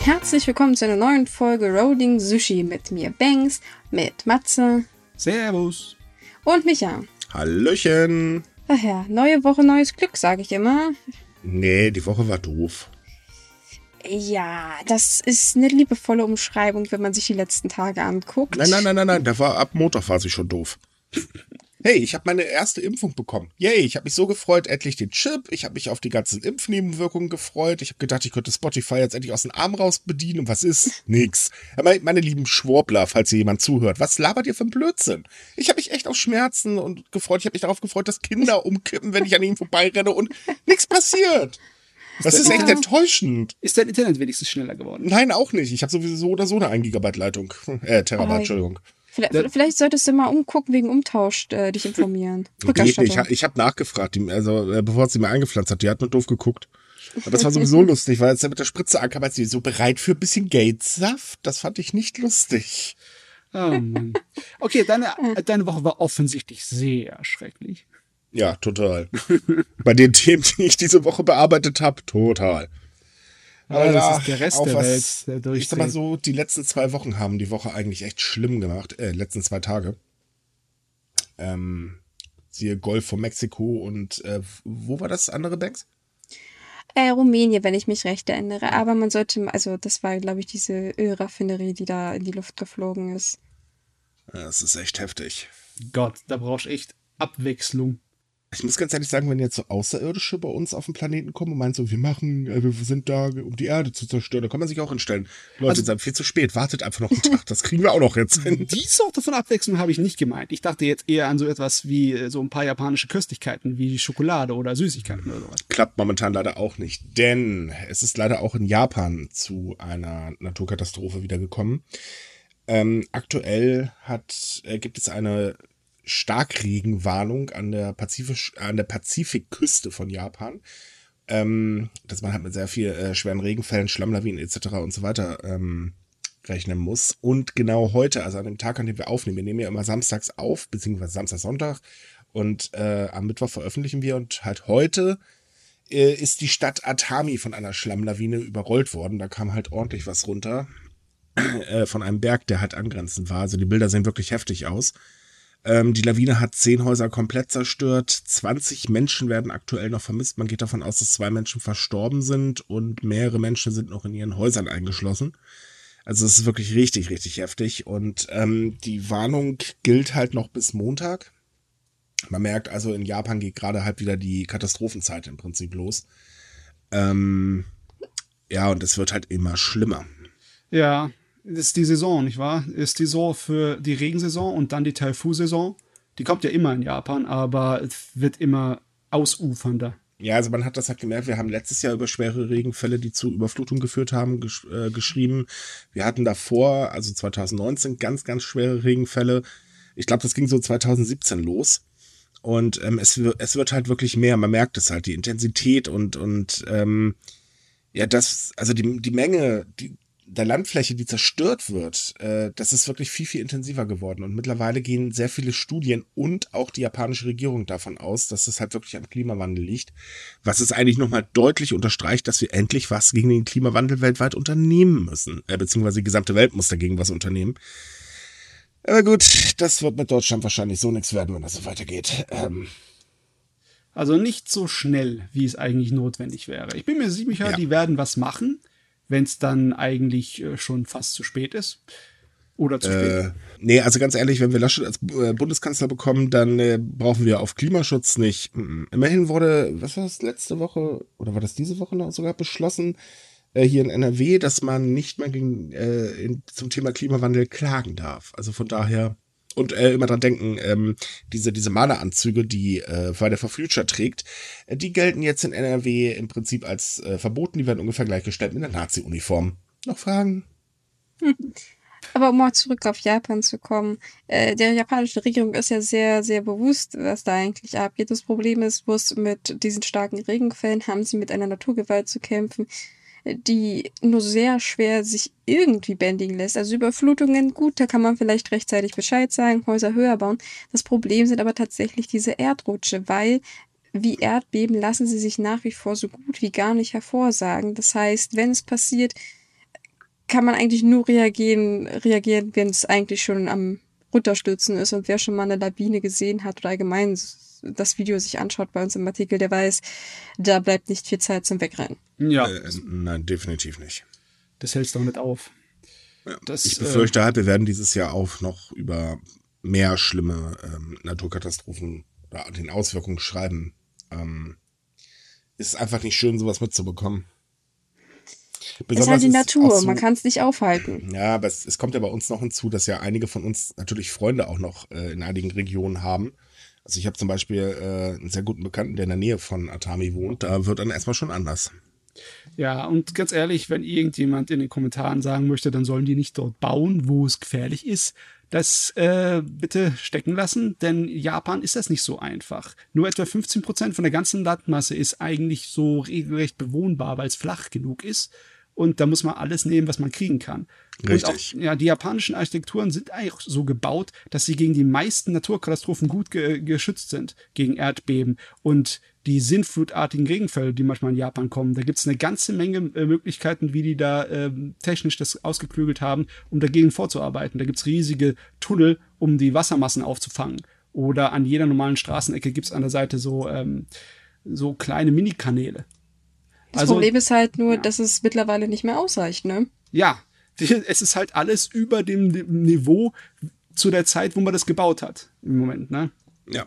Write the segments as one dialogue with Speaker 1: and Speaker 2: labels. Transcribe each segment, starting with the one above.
Speaker 1: Herzlich willkommen zu einer neuen Folge Rolling Sushi mit mir Banks, mit Matze
Speaker 2: Servus.
Speaker 1: und Micha.
Speaker 3: Hallöchen.
Speaker 1: Ach ja, neue Woche, neues Glück, sage ich immer.
Speaker 3: Nee, die Woche war doof.
Speaker 1: Ja, das ist eine liebevolle Umschreibung, wenn man sich die letzten Tage anguckt.
Speaker 3: Nein, nein, nein, nein, nein, da war ab Montag war sie schon doof. Hey, ich habe meine erste Impfung bekommen. Yay, ich habe mich so gefreut, endlich den Chip. Ich habe mich auf die ganzen Impfnebenwirkungen gefreut. Ich habe gedacht, ich könnte Spotify jetzt endlich aus dem Arm raus bedienen. Und was ist? Nix. Aber meine lieben Schwurbler, falls hier jemand zuhört, was labert ihr für ein Blödsinn? Ich habe mich echt auf Schmerzen und gefreut. Ich habe mich darauf gefreut, dass Kinder umkippen, wenn ich an ihnen vorbeirenne und nichts passiert. Das ist echt enttäuschend.
Speaker 2: Ist dein Internet wenigstens schneller geworden?
Speaker 3: Nein, auch nicht. Ich habe sowieso oder so eine 1 Gigabyte Leitung. Äh, Terabyte. Entschuldigung.
Speaker 1: Vielleicht, vielleicht solltest du mal umgucken, wegen Umtausch äh, dich informieren.
Speaker 3: Geht nicht. Ich, ich habe nachgefragt, also äh, bevor sie mir eingepflanzt hat, die hat nur doof geguckt. Aber das war sowieso lustig, weil als er mit der Spritze ankam, als sie so bereit für ein bisschen Geldsaft. Das fand ich nicht lustig.
Speaker 2: Oh Mann. Okay, deine, deine Woche war offensichtlich sehr schrecklich.
Speaker 3: Ja, total. Bei den Themen, die ich diese Woche bearbeitet habe, total.
Speaker 2: Aber das
Speaker 3: ja,
Speaker 2: ist der Rest
Speaker 3: auch
Speaker 2: der
Speaker 3: was-
Speaker 2: Welt, der
Speaker 3: Ich sag mal so, die letzten zwei Wochen haben die Woche eigentlich echt schlimm gemacht. Äh, letzten zwei Tage. Ähm, siehe Golf von Mexiko und äh, wo war das andere Banks?
Speaker 1: Äh, Rumänien, wenn ich mich recht erinnere. Aber man sollte, also das war, glaube ich, diese Ölraffinerie, die da in die Luft geflogen ist.
Speaker 3: Das ist echt heftig.
Speaker 2: Gott, da brauchst du echt Abwechslung.
Speaker 3: Ich muss ganz ehrlich sagen, wenn jetzt so Außerirdische bei uns auf den Planeten kommen und meinen so, wir machen, äh, wir sind da, um die Erde zu zerstören, da kann man sich auch hinstellen. Leute,
Speaker 2: Also-
Speaker 3: also, viel zu spät, wartet einfach noch einen Tag, das kriegen wir auch noch jetzt hin.
Speaker 2: Die Sorte von Abwechslung habe ich nicht gemeint. Ich dachte jetzt eher an so etwas wie äh, so ein paar japanische Köstlichkeiten wie Schokolade oder Süßigkeiten oder sowas.
Speaker 3: Klappt momentan leider auch nicht, denn es ist leider auch in Japan zu einer Naturkatastrophe wiedergekommen. Ähm, aktuell hat, äh, gibt es eine Starkregenwarnung an der, Pazifisch, an der Pazifikküste von Japan. Ähm, dass man halt mit sehr viel äh, schweren Regenfällen, Schlammlawinen etc. und so weiter ähm, rechnen muss. Und genau heute, also an dem Tag, an dem wir aufnehmen, wir nehmen ja immer samstags auf, beziehungsweise Samstag, Sonntag. Und äh, am Mittwoch veröffentlichen wir und halt heute äh, ist die Stadt Atami von einer Schlammlawine überrollt worden. Da kam halt ordentlich was runter äh, von einem Berg, der halt angrenzend war. Also die Bilder sehen wirklich heftig aus. Ähm, die Lawine hat zehn Häuser komplett zerstört. 20 Menschen werden aktuell noch vermisst. Man geht davon aus, dass zwei Menschen verstorben sind und mehrere Menschen sind noch in ihren Häusern eingeschlossen. Also es ist wirklich richtig, richtig heftig. Und ähm, die Warnung gilt halt noch bis Montag. Man merkt also, in Japan geht gerade halt wieder die Katastrophenzeit im Prinzip los. Ähm, ja, und es wird halt immer schlimmer.
Speaker 2: Ja, ist die Saison, nicht wahr? Ist die Saison für die Regensaison und dann die Taifu-Saison. Die kommt ja immer in Japan, aber es wird immer ausufernder.
Speaker 3: Ja, also man hat das halt gemerkt, wir haben letztes Jahr über schwere Regenfälle, die zu Überflutung geführt haben, gesch äh, geschrieben. Wir hatten davor, also 2019, ganz, ganz schwere Regenfälle. Ich glaube, das ging so 2017 los. Und ähm, es, es wird halt wirklich mehr. Man merkt es halt, die Intensität und, und ähm, ja, das, also die, die Menge die, der Landfläche, die zerstört wird, äh, das ist wirklich viel, viel intensiver geworden. Und mittlerweile gehen sehr viele Studien und auch die japanische Regierung davon aus, dass es halt wirklich am Klimawandel liegt. Was es eigentlich nochmal deutlich unterstreicht, dass wir endlich was gegen den Klimawandel weltweit unternehmen müssen. Äh, beziehungsweise die gesamte Welt muss dagegen was unternehmen. Aber gut, das wird mit Deutschland wahrscheinlich so nichts werden, wenn das so weitergeht. Ähm,
Speaker 2: Also nicht so schnell, wie es eigentlich notwendig wäre. Ich bin mir sicher,
Speaker 3: Ja.
Speaker 2: die werden was machen, wenn es dann eigentlich äh, schon fast zu spät ist. Oder zu spät.
Speaker 3: Äh, nee, also ganz ehrlich, wenn wir Laschet als äh, Bundeskanzler bekommen, dann äh, brauchen wir auf Klimaschutz nicht. Mm, Immerhin wurde, was war das letzte Woche oder war das diese Woche noch sogar beschlossen, äh, hier in NRW, dass man nicht mehr gegen, äh, in, zum Thema Klimawandel klagen darf. Also von daher. Und äh, immer dran denken, ähm, diese, diese Maleranzüge, die äh, Friday for Future trägt, äh, die gelten jetzt in NRW im Prinzip als äh, verboten. Die werden ungefähr gleichgestellt mit der Nazi-Uniform. Noch Fragen?
Speaker 1: Aber um mal zurück auf Japan zu kommen, äh, der japanischen Regierung ist ja sehr, sehr bewusst, was da eigentlich abgeht. Das Problem ist, bloß mit diesen starken Regenfällen haben sie mit einer Naturgewalt zu kämpfen, die nur sehr schwer sich irgendwie bändigen lässt. Also Überflutungen, gut, da kann man vielleicht rechtzeitig Bescheid sagen, Häuser höher bauen. Das Problem sind aber tatsächlich diese Erdrutsche, weil wie Erdbeben lassen sie sich nach wie vor so gut wie gar nicht hervorsagen. Das heißt, wenn es passiert, kann man eigentlich nur reagieren, reagieren, wenn es eigentlich schon am runterstürzen ist und wer schon mal eine Lawine gesehen hat oder allgemein das Video sich anschaut bei uns im Artikel, der weiß, da bleibt nicht viel Zeit zum Wegrennen.
Speaker 3: Ja. Äh, nein, definitiv nicht.
Speaker 2: Das hältst doch nicht auf.
Speaker 3: Ja. Das, ich befürchte äh, halt, wir werden dieses Jahr auch noch über mehr schlimme ähm, Naturkatastrophen oder den Auswirkungen schreiben. Ähm, ist einfach nicht schön, sowas mitzubekommen.
Speaker 1: Besonders ist halt die Natur, so, man kann es nicht aufhalten.
Speaker 3: Ja, aber es, es, kommt ja bei uns noch hinzu, dass ja einige von uns natürlich Freunde auch noch äh, in einigen Regionen haben. Also ich habe zum Beispiel äh, einen sehr guten Bekannten, der in der Nähe von Atami wohnt. Da wird dann erstmal schon anders.
Speaker 2: Ja, und ganz ehrlich, wenn irgendjemand in den Kommentaren sagen möchte, dann sollen die nicht dort bauen, wo es gefährlich ist, das äh, bitte stecken lassen, denn Japan ist das nicht so einfach. Nur etwa 15 Prozent von der ganzen Landmasse ist eigentlich so regelrecht bewohnbar, weil es flach genug ist und da muss man alles nehmen, was man kriegen kann. Richtig. Auch, ja, die japanischen Architekturen sind eigentlich so gebaut, dass sie gegen die meisten Naturkatastrophen gut ge geschützt sind, gegen Erdbeben und die sinnflutartigen Regenfälle, die manchmal in Japan kommen. Da gibt es eine ganze Menge äh, Möglichkeiten, wie die da äh, technisch das ausgeklügelt haben, um dagegen vorzuarbeiten. Da gibt es riesige Tunnel, um die Wassermassen aufzufangen. Oder an jeder normalen Straßenecke gibt es an der Seite so, ähm, so kleine Minikanäle.
Speaker 1: Das also, Problem ist halt nur, ja. dass es mittlerweile nicht mehr ausreicht, ne?
Speaker 2: Ja, es ist halt alles über dem Niveau zu der Zeit, wo man das gebaut hat im Moment, ne?
Speaker 3: Ja.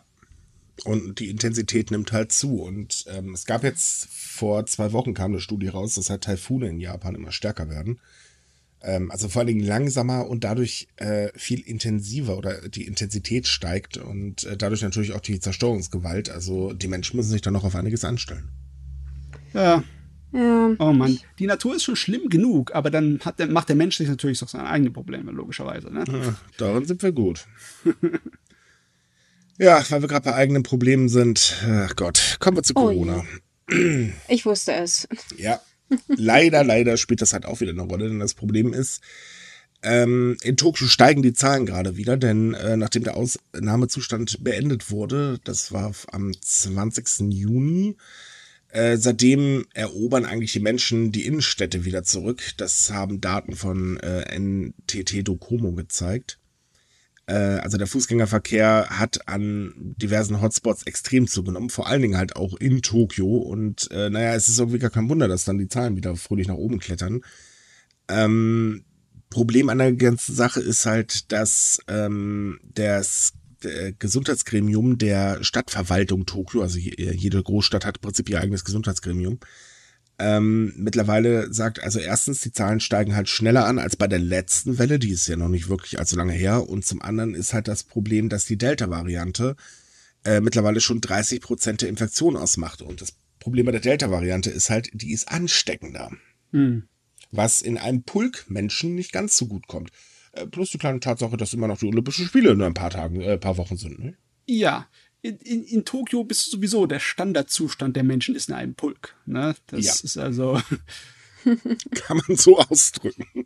Speaker 3: Und die Intensität nimmt halt zu. Und ähm, es gab jetzt vor zwei Wochen kam eine Studie raus, dass halt Taifune in Japan immer stärker werden. Ähm, also vor allen Dingen langsamer und dadurch äh, viel intensiver oder die Intensität steigt und äh, dadurch natürlich auch die Zerstörungsgewalt. Also die Menschen müssen sich dann noch auf einiges anstellen.
Speaker 2: Ja. Ja. Oh Mann, die Natur ist schon schlimm genug, aber dann hat der, macht der Mensch sich natürlich auch seine eigenen Probleme, logischerweise. Ne? Ja,
Speaker 3: darin sind wir gut. ja, weil wir gerade bei eigenen Problemen sind. Ach Gott, kommen wir zu oh Corona.
Speaker 1: Oh, ich wusste es.
Speaker 3: Ja, leider, leider spielt das halt auch wieder eine Rolle, denn das Problem ist, ähm, in Tokio steigen die Zahlen gerade wieder, denn äh, nachdem der Ausnahmezustand beendet wurde, das war am 20. Juni, äh, seitdem erobern eigentlich die Menschen die Innenstädte wieder zurück. Das haben Daten von äh, NTT Docomo gezeigt. Äh, also der Fußgängerverkehr hat an diversen Hotspots extrem zugenommen, vor allen Dingen halt auch in Tokio. Und äh, naja, es ist irgendwie gar kein Wunder, dass dann die Zahlen wieder fröhlich nach oben klettern. Ähm, Problem an der ganzen Sache ist halt, dass ähm, das Gesundheitsgremium der Stadtverwaltung Tokio, also jede Großstadt hat im Prinzip ihr eigenes Gesundheitsgremium, ähm, mittlerweile sagt, also erstens, die Zahlen steigen halt schneller an als bei der letzten Welle, die ist ja noch nicht wirklich allzu lange her. Und zum anderen ist halt das Problem, dass die Delta-Variante äh, mittlerweile schon 30 Prozent der Infektion ausmacht. Und das Problem bei der Delta-Variante ist halt, die ist ansteckender. Hm. Was in einem Pulk Menschen nicht ganz so gut kommt. Äh, plus die kleine Tatsache, dass immer noch die Olympischen Spiele in ein paar Tagen, äh, paar Wochen sind. Ne?
Speaker 2: Ja, in, in, in Tokio bist du sowieso der Standardzustand der Menschen ist in einem Pulk. Ne? Das ja. ist also.
Speaker 3: Kann man so ausdrücken.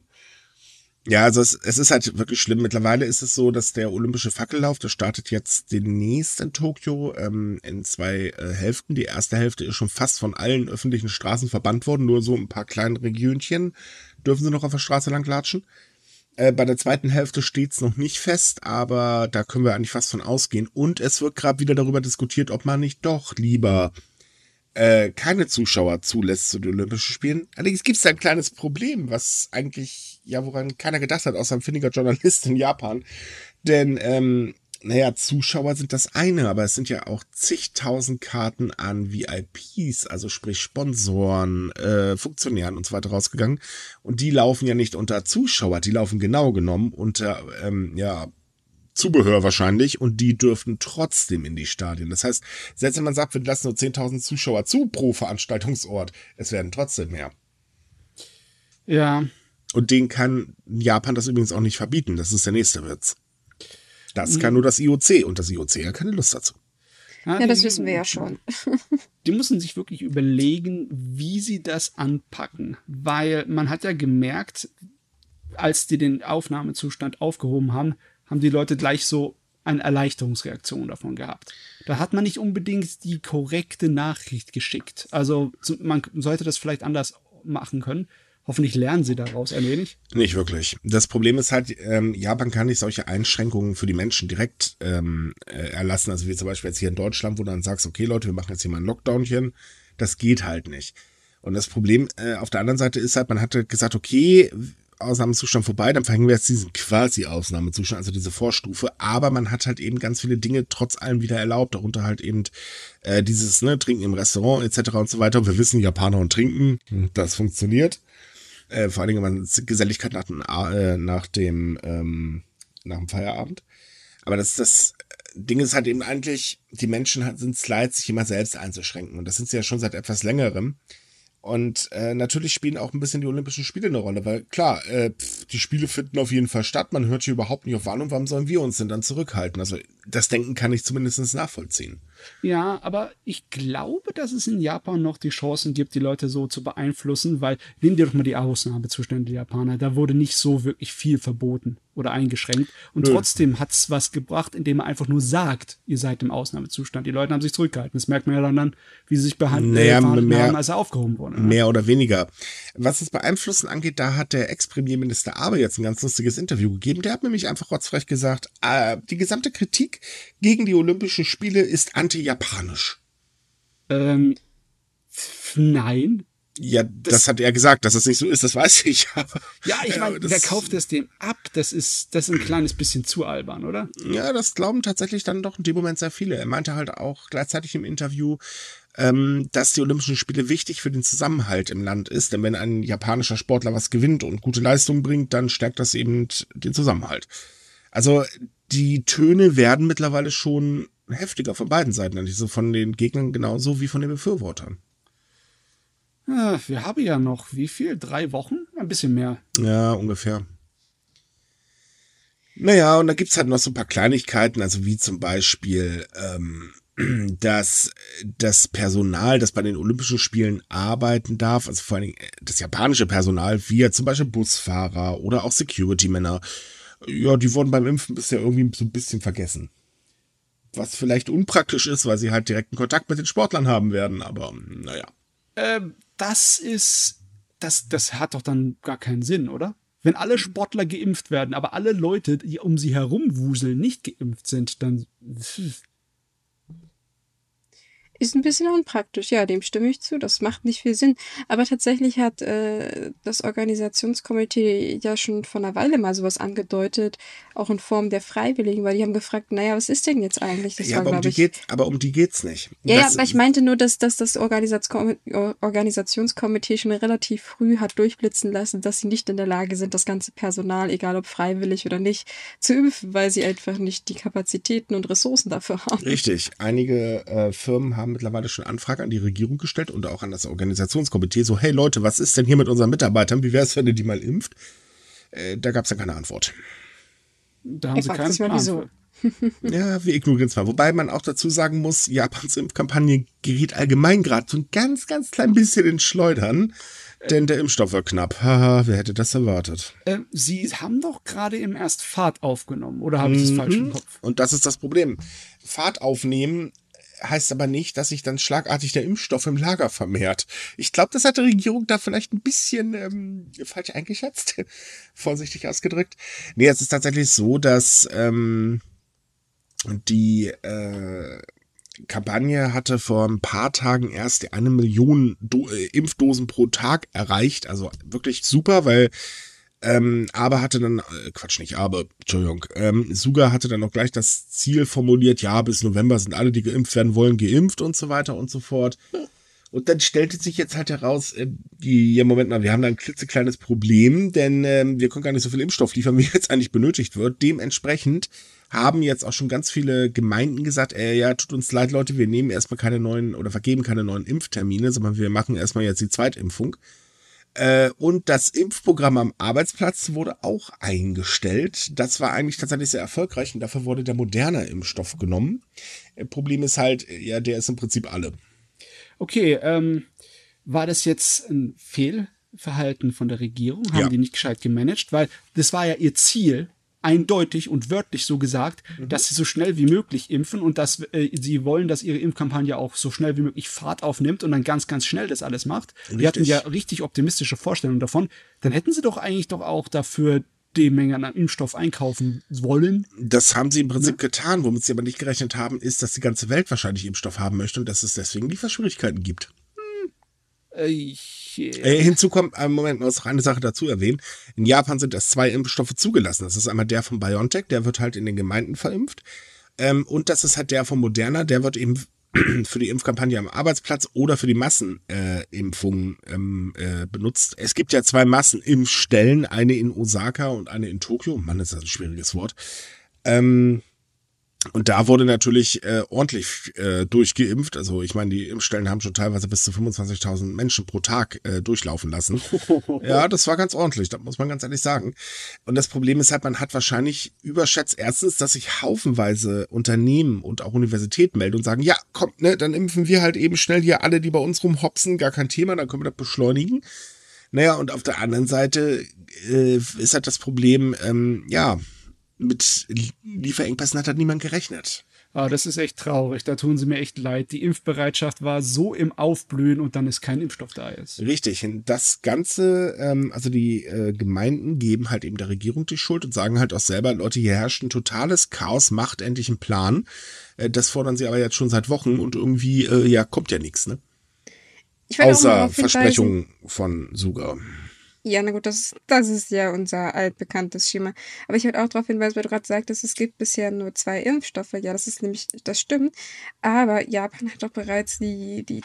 Speaker 3: Ja, also es, es ist halt wirklich schlimm. Mittlerweile ist es so, dass der olympische Fackellauf, der startet jetzt demnächst in Tokio ähm, in zwei äh, Hälften. Die erste Hälfte ist schon fast von allen öffentlichen Straßen verbannt worden. Nur so ein paar kleine Regionchen dürfen sie noch auf der Straße lang latschen. Äh, bei der zweiten Hälfte steht's noch nicht fest, aber da können wir eigentlich fast von ausgehen. Und es wird gerade wieder darüber diskutiert, ob man nicht doch lieber äh, keine Zuschauer zulässt zu den Olympischen Spielen. Allerdings gibt es da ein kleines Problem, was eigentlich, ja, woran keiner gedacht hat, außer ein findiger Journalist in Japan. Denn ähm, naja, Zuschauer sind das eine, aber es sind ja auch zigtausend Karten an VIPs, also sprich Sponsoren, äh, Funktionären und so weiter rausgegangen. Und die laufen ja nicht unter Zuschauer, die laufen genau genommen unter, ähm, ja, Zubehör wahrscheinlich und die dürften trotzdem in die Stadien. Das heißt, selbst wenn man sagt, wir lassen nur 10.000 Zuschauer zu pro Veranstaltungsort, es werden trotzdem mehr.
Speaker 2: Ja.
Speaker 3: Und den kann Japan das übrigens auch nicht verbieten. Das ist der nächste Witz. Das kann nur das IOC und das IOC hat keine Lust dazu.
Speaker 1: Ja, das wissen wir ja schon.
Speaker 2: Die müssen sich wirklich überlegen, wie sie das anpacken, weil man hat ja gemerkt, als die den Aufnahmezustand aufgehoben haben, haben die Leute gleich so eine Erleichterungsreaktion davon gehabt. Da hat man nicht unbedingt die korrekte Nachricht geschickt. Also man sollte das vielleicht anders machen können. Hoffentlich lernen sie daraus ein wenig.
Speaker 3: Nicht wirklich. Das Problem ist halt, ähm, Japan kann nicht solche Einschränkungen für die Menschen direkt ähm, äh, erlassen. Also wie zum Beispiel jetzt hier in Deutschland, wo du dann sagst, okay Leute, wir machen jetzt hier mal ein Lockdownchen. Das geht halt nicht. Und das Problem äh, auf der anderen Seite ist halt, man hatte gesagt, okay, Ausnahmezustand vorbei, dann verhängen wir jetzt diesen quasi Ausnahmezustand, also diese Vorstufe. Aber man hat halt eben ganz viele Dinge trotz allem wieder erlaubt, darunter halt eben äh, dieses ne, Trinken im Restaurant etc. und so weiter. Und wir wissen, Japaner und Trinken, das funktioniert. Äh, vor allen Dingen, man Geselligkeit nach, dem, äh, nach dem ähm, nach dem Feierabend. Aber das, das Ding ist halt eben eigentlich, die Menschen sind es leid, sich immer selbst einzuschränken. Und das sind sie ja schon seit etwas längerem. Und äh, natürlich spielen auch ein bisschen die Olympischen Spiele eine Rolle, weil klar, äh, pf, die Spiele finden auf jeden Fall statt. Man hört hier überhaupt nicht auf Warnung, warum sollen wir uns denn dann zurückhalten? Also das Denken kann ich zumindest nachvollziehen.
Speaker 2: Ja, aber ich glaube, dass es in Japan noch die Chancen gibt, die Leute so zu beeinflussen, weil nimm dir doch mal die Ausnahmezustände der Japaner. Da wurde nicht so wirklich viel verboten oder eingeschränkt. Und Nö. trotzdem hat's was gebracht, indem man einfach nur sagt, ihr seid im Ausnahmezustand. Die Leute haben sich zurückgehalten. Das merkt man ja dann, wie sie sich behandeln, naja, mehr, haben, als er aufgehoben wurde.
Speaker 3: Ne? Mehr oder weniger. Was das Beeinflussen angeht, da hat der Ex-Premierminister Aber jetzt ein ganz lustiges Interview gegeben. Der hat nämlich einfach rotzfrech gesagt, äh, die gesamte Kritik gegen die Olympischen Spiele ist anti-japanisch.
Speaker 2: Ähm, nein.
Speaker 3: Ja, das, das, hat er gesagt, dass das nicht so ist, das weiß ich.
Speaker 2: ja, ich meine, wer kauft das dem ab? Das ist, das ist ein kleines bisschen zu albern, oder?
Speaker 3: Ja, das glauben tatsächlich dann doch in dem Moment sehr viele. Er meinte halt auch gleichzeitig im Interview, ähm, dass die Olympischen Spiele wichtig für den Zusammenhalt im Land ist. Denn wenn ein japanischer Sportler was gewinnt und gute Leistung bringt, dann stärkt das eben den Zusammenhalt. Also die Töne werden mittlerweile schon heftiger von beiden Seiten, also von den Gegnern genauso wie von den Befürwortern.
Speaker 2: Ja, wir haben ja noch wie viel? Drei Wochen? Ein bisschen mehr.
Speaker 3: Ja, ungefähr. Naja, und da gibt's halt noch so ein paar Kleinigkeiten, also wie zum Beispiel, ähm, dass das Personal, das bei den Olympischen Spielen arbeiten darf, also vor allen Dingen das japanische Personal, wie ja zum Beispiel Busfahrer oder auch Security-Männer, ja, die wurden beim Impfen bisher irgendwie so ein bisschen vergessen. Was vielleicht unpraktisch ist, weil sie halt direkten Kontakt mit den Sportlern haben werden, aber naja.
Speaker 2: Ähm, das ist, das, das hat doch dann gar keinen Sinn, oder? Wenn alle Sportler geimpft werden, aber alle Leute, die um sie herum wuseln, nicht geimpft sind, dann
Speaker 1: ist ein bisschen unpraktisch, ja, dem stimme ich zu. Das macht nicht viel Sinn. Aber tatsächlich hat äh, das Organisationskomitee ja schon vor einer Weile mal sowas angedeutet, auch in Form der Freiwilligen, weil die haben gefragt, naja, was ist denn jetzt eigentlich?
Speaker 3: Das ja, war, aber, um die geht, aber um die geht's nicht.
Speaker 1: Ja, das, ja, aber ich meinte nur, dass, dass das Organisationskomitee schon relativ früh hat durchblitzen lassen, dass sie nicht in der Lage sind, das ganze Personal, egal ob freiwillig oder nicht, zu impfen, weil sie einfach nicht die Kapazitäten und Ressourcen dafür haben.
Speaker 3: Richtig. Einige äh, Firmen haben haben mittlerweile schon Anfrage an die Regierung gestellt und auch an das Organisationskomitee. So, hey Leute, was ist denn hier mit unseren Mitarbeitern? Wie wäre es, wenn ihr die mal impft? Äh, da gab es dann keine Antwort.
Speaker 2: Da haben ich sie keinen Plan. Wieso.
Speaker 3: ja, wir ignorieren es mal. Wobei man auch dazu sagen muss, Japans Impfkampagne geriet allgemein gerade so ein ganz, ganz klein bisschen in Schleudern. Denn der Impfstoff war knapp. Haha, wer hätte das erwartet?
Speaker 2: Äh, Sie haben doch gerade im erst Fahrt aufgenommen, oder habe ich das mhm. falsch im Kopf?
Speaker 3: Und das ist das Problem. Fahrt aufnehmen heißt aber nicht, dass sich dann schlagartig der Impfstoff im Lager vermehrt. Ich glaube, das hat die Regierung da vielleicht ein bisschen ähm, falsch eingeschätzt, vorsichtig ausgedrückt. Nee, es ist tatsächlich so, dass ähm, die äh, Kampagne hatte vor ein paar Tagen erst eine Million Do äh, Impfdosen pro Tag erreicht. Also wirklich super, weil ähm, aber hatte dann, äh, Quatsch nicht, aber, Entschuldigung, ähm, Suga hatte dann auch gleich das Ziel formuliert, ja, bis November sind alle, die geimpft werden wollen, geimpft und so weiter und so fort. Und dann stellte sich jetzt halt heraus, äh, die, ja, Moment mal, wir haben da ein klitzekleines Problem, denn ähm, wir können gar nicht so viel Impfstoff liefern, wie jetzt eigentlich benötigt wird. Dementsprechend haben jetzt auch schon ganz viele Gemeinden gesagt, äh, ja, tut uns leid, Leute, wir nehmen erstmal keine neuen oder vergeben keine neuen Impftermine, sondern wir machen erstmal jetzt die Zweitimpfung. Äh, und das Impfprogramm am Arbeitsplatz wurde auch eingestellt. Das war eigentlich tatsächlich sehr erfolgreich und dafür wurde der moderne Impfstoff genommen. Äh, Problem ist halt, ja, der ist im Prinzip alle.
Speaker 2: Okay, ähm, war das jetzt ein Fehlverhalten von der Regierung? Haben ja. die nicht gescheit gemanagt? Weil das war ja ihr Ziel, eindeutig und wörtlich so gesagt, mhm. dass sie so schnell wie möglich impfen und dass äh, sie wollen, dass ihre Impfkampagne auch so schnell wie möglich Fahrt aufnimmt und dann ganz, ganz schnell das alles macht. Richtig. Wir hatten ja richtig optimistische Vorstellungen davon. Dann hätten sie doch eigentlich doch auch dafür die Menge an Impfstoff einkaufen wollen.
Speaker 3: Das haben sie im Prinzip ja. getan. Womit sie aber nicht gerechnet haben, ist, dass die ganze Welt wahrscheinlich Impfstoff haben möchte und dass es deswegen Lieferschwierigkeiten gibt. Hm. Ich, äh, hinzu kommt, äh, Moment, muss noch eine Sache dazu erwähnen. In Japan sind erst zwei Impfstoffe zugelassen. Das ist einmal der von BioNTech, der wird halt in den Gemeinden verimpft. Ähm, und das ist halt der von Moderna, der wird eben für die Impfkampagne am Arbeitsplatz oder für die Massenimpfung äh, ähm, äh, benutzt. Es gibt ja zwei Massenimpfstellen, eine in Osaka und eine in Tokio. Mann, ist das ein schwieriges Wort. Ähm, und da wurde natürlich äh, ordentlich äh, durchgeimpft. Also ich meine, die Impfstellen haben schon teilweise bis zu 25.000 Menschen pro Tag äh, durchlaufen lassen. ja, das war ganz ordentlich, das muss man ganz ehrlich sagen. Und das Problem ist halt, man hat wahrscheinlich überschätzt erstens, dass sich haufenweise Unternehmen und auch Universitäten melden und sagen, ja, kommt, ne, dann impfen wir halt eben schnell hier alle, die bei uns rumhopsen, gar kein Thema, dann können wir das beschleunigen. Naja, und auf der anderen Seite äh, ist halt das Problem, ähm, ja, mit Lieferengpässen hat halt niemand gerechnet.
Speaker 2: Ah, das ist echt traurig. Da tun sie mir echt leid. Die Impfbereitschaft war so im Aufblühen und dann ist kein Impfstoff da ist.
Speaker 3: Richtig. Und das Ganze, ähm, also die äh, Gemeinden geben halt eben der Regierung die Schuld und sagen halt auch selber, Leute, hier herrscht ein totales Chaos, macht endlich einen Plan. Äh, das fordern sie aber jetzt schon seit Wochen und irgendwie, äh, ja, kommt ja nichts, ne? Außer Versprechungen von Suga.
Speaker 1: Ja, na gut, das, das ist ja unser altbekanntes Schema. Aber ich wollte auch darauf hinweisen, weil du gerade sagtest, es gibt bisher nur zwei Impfstoffe. Ja, das ist nämlich, das stimmt. Aber Japan hat doch bereits die, die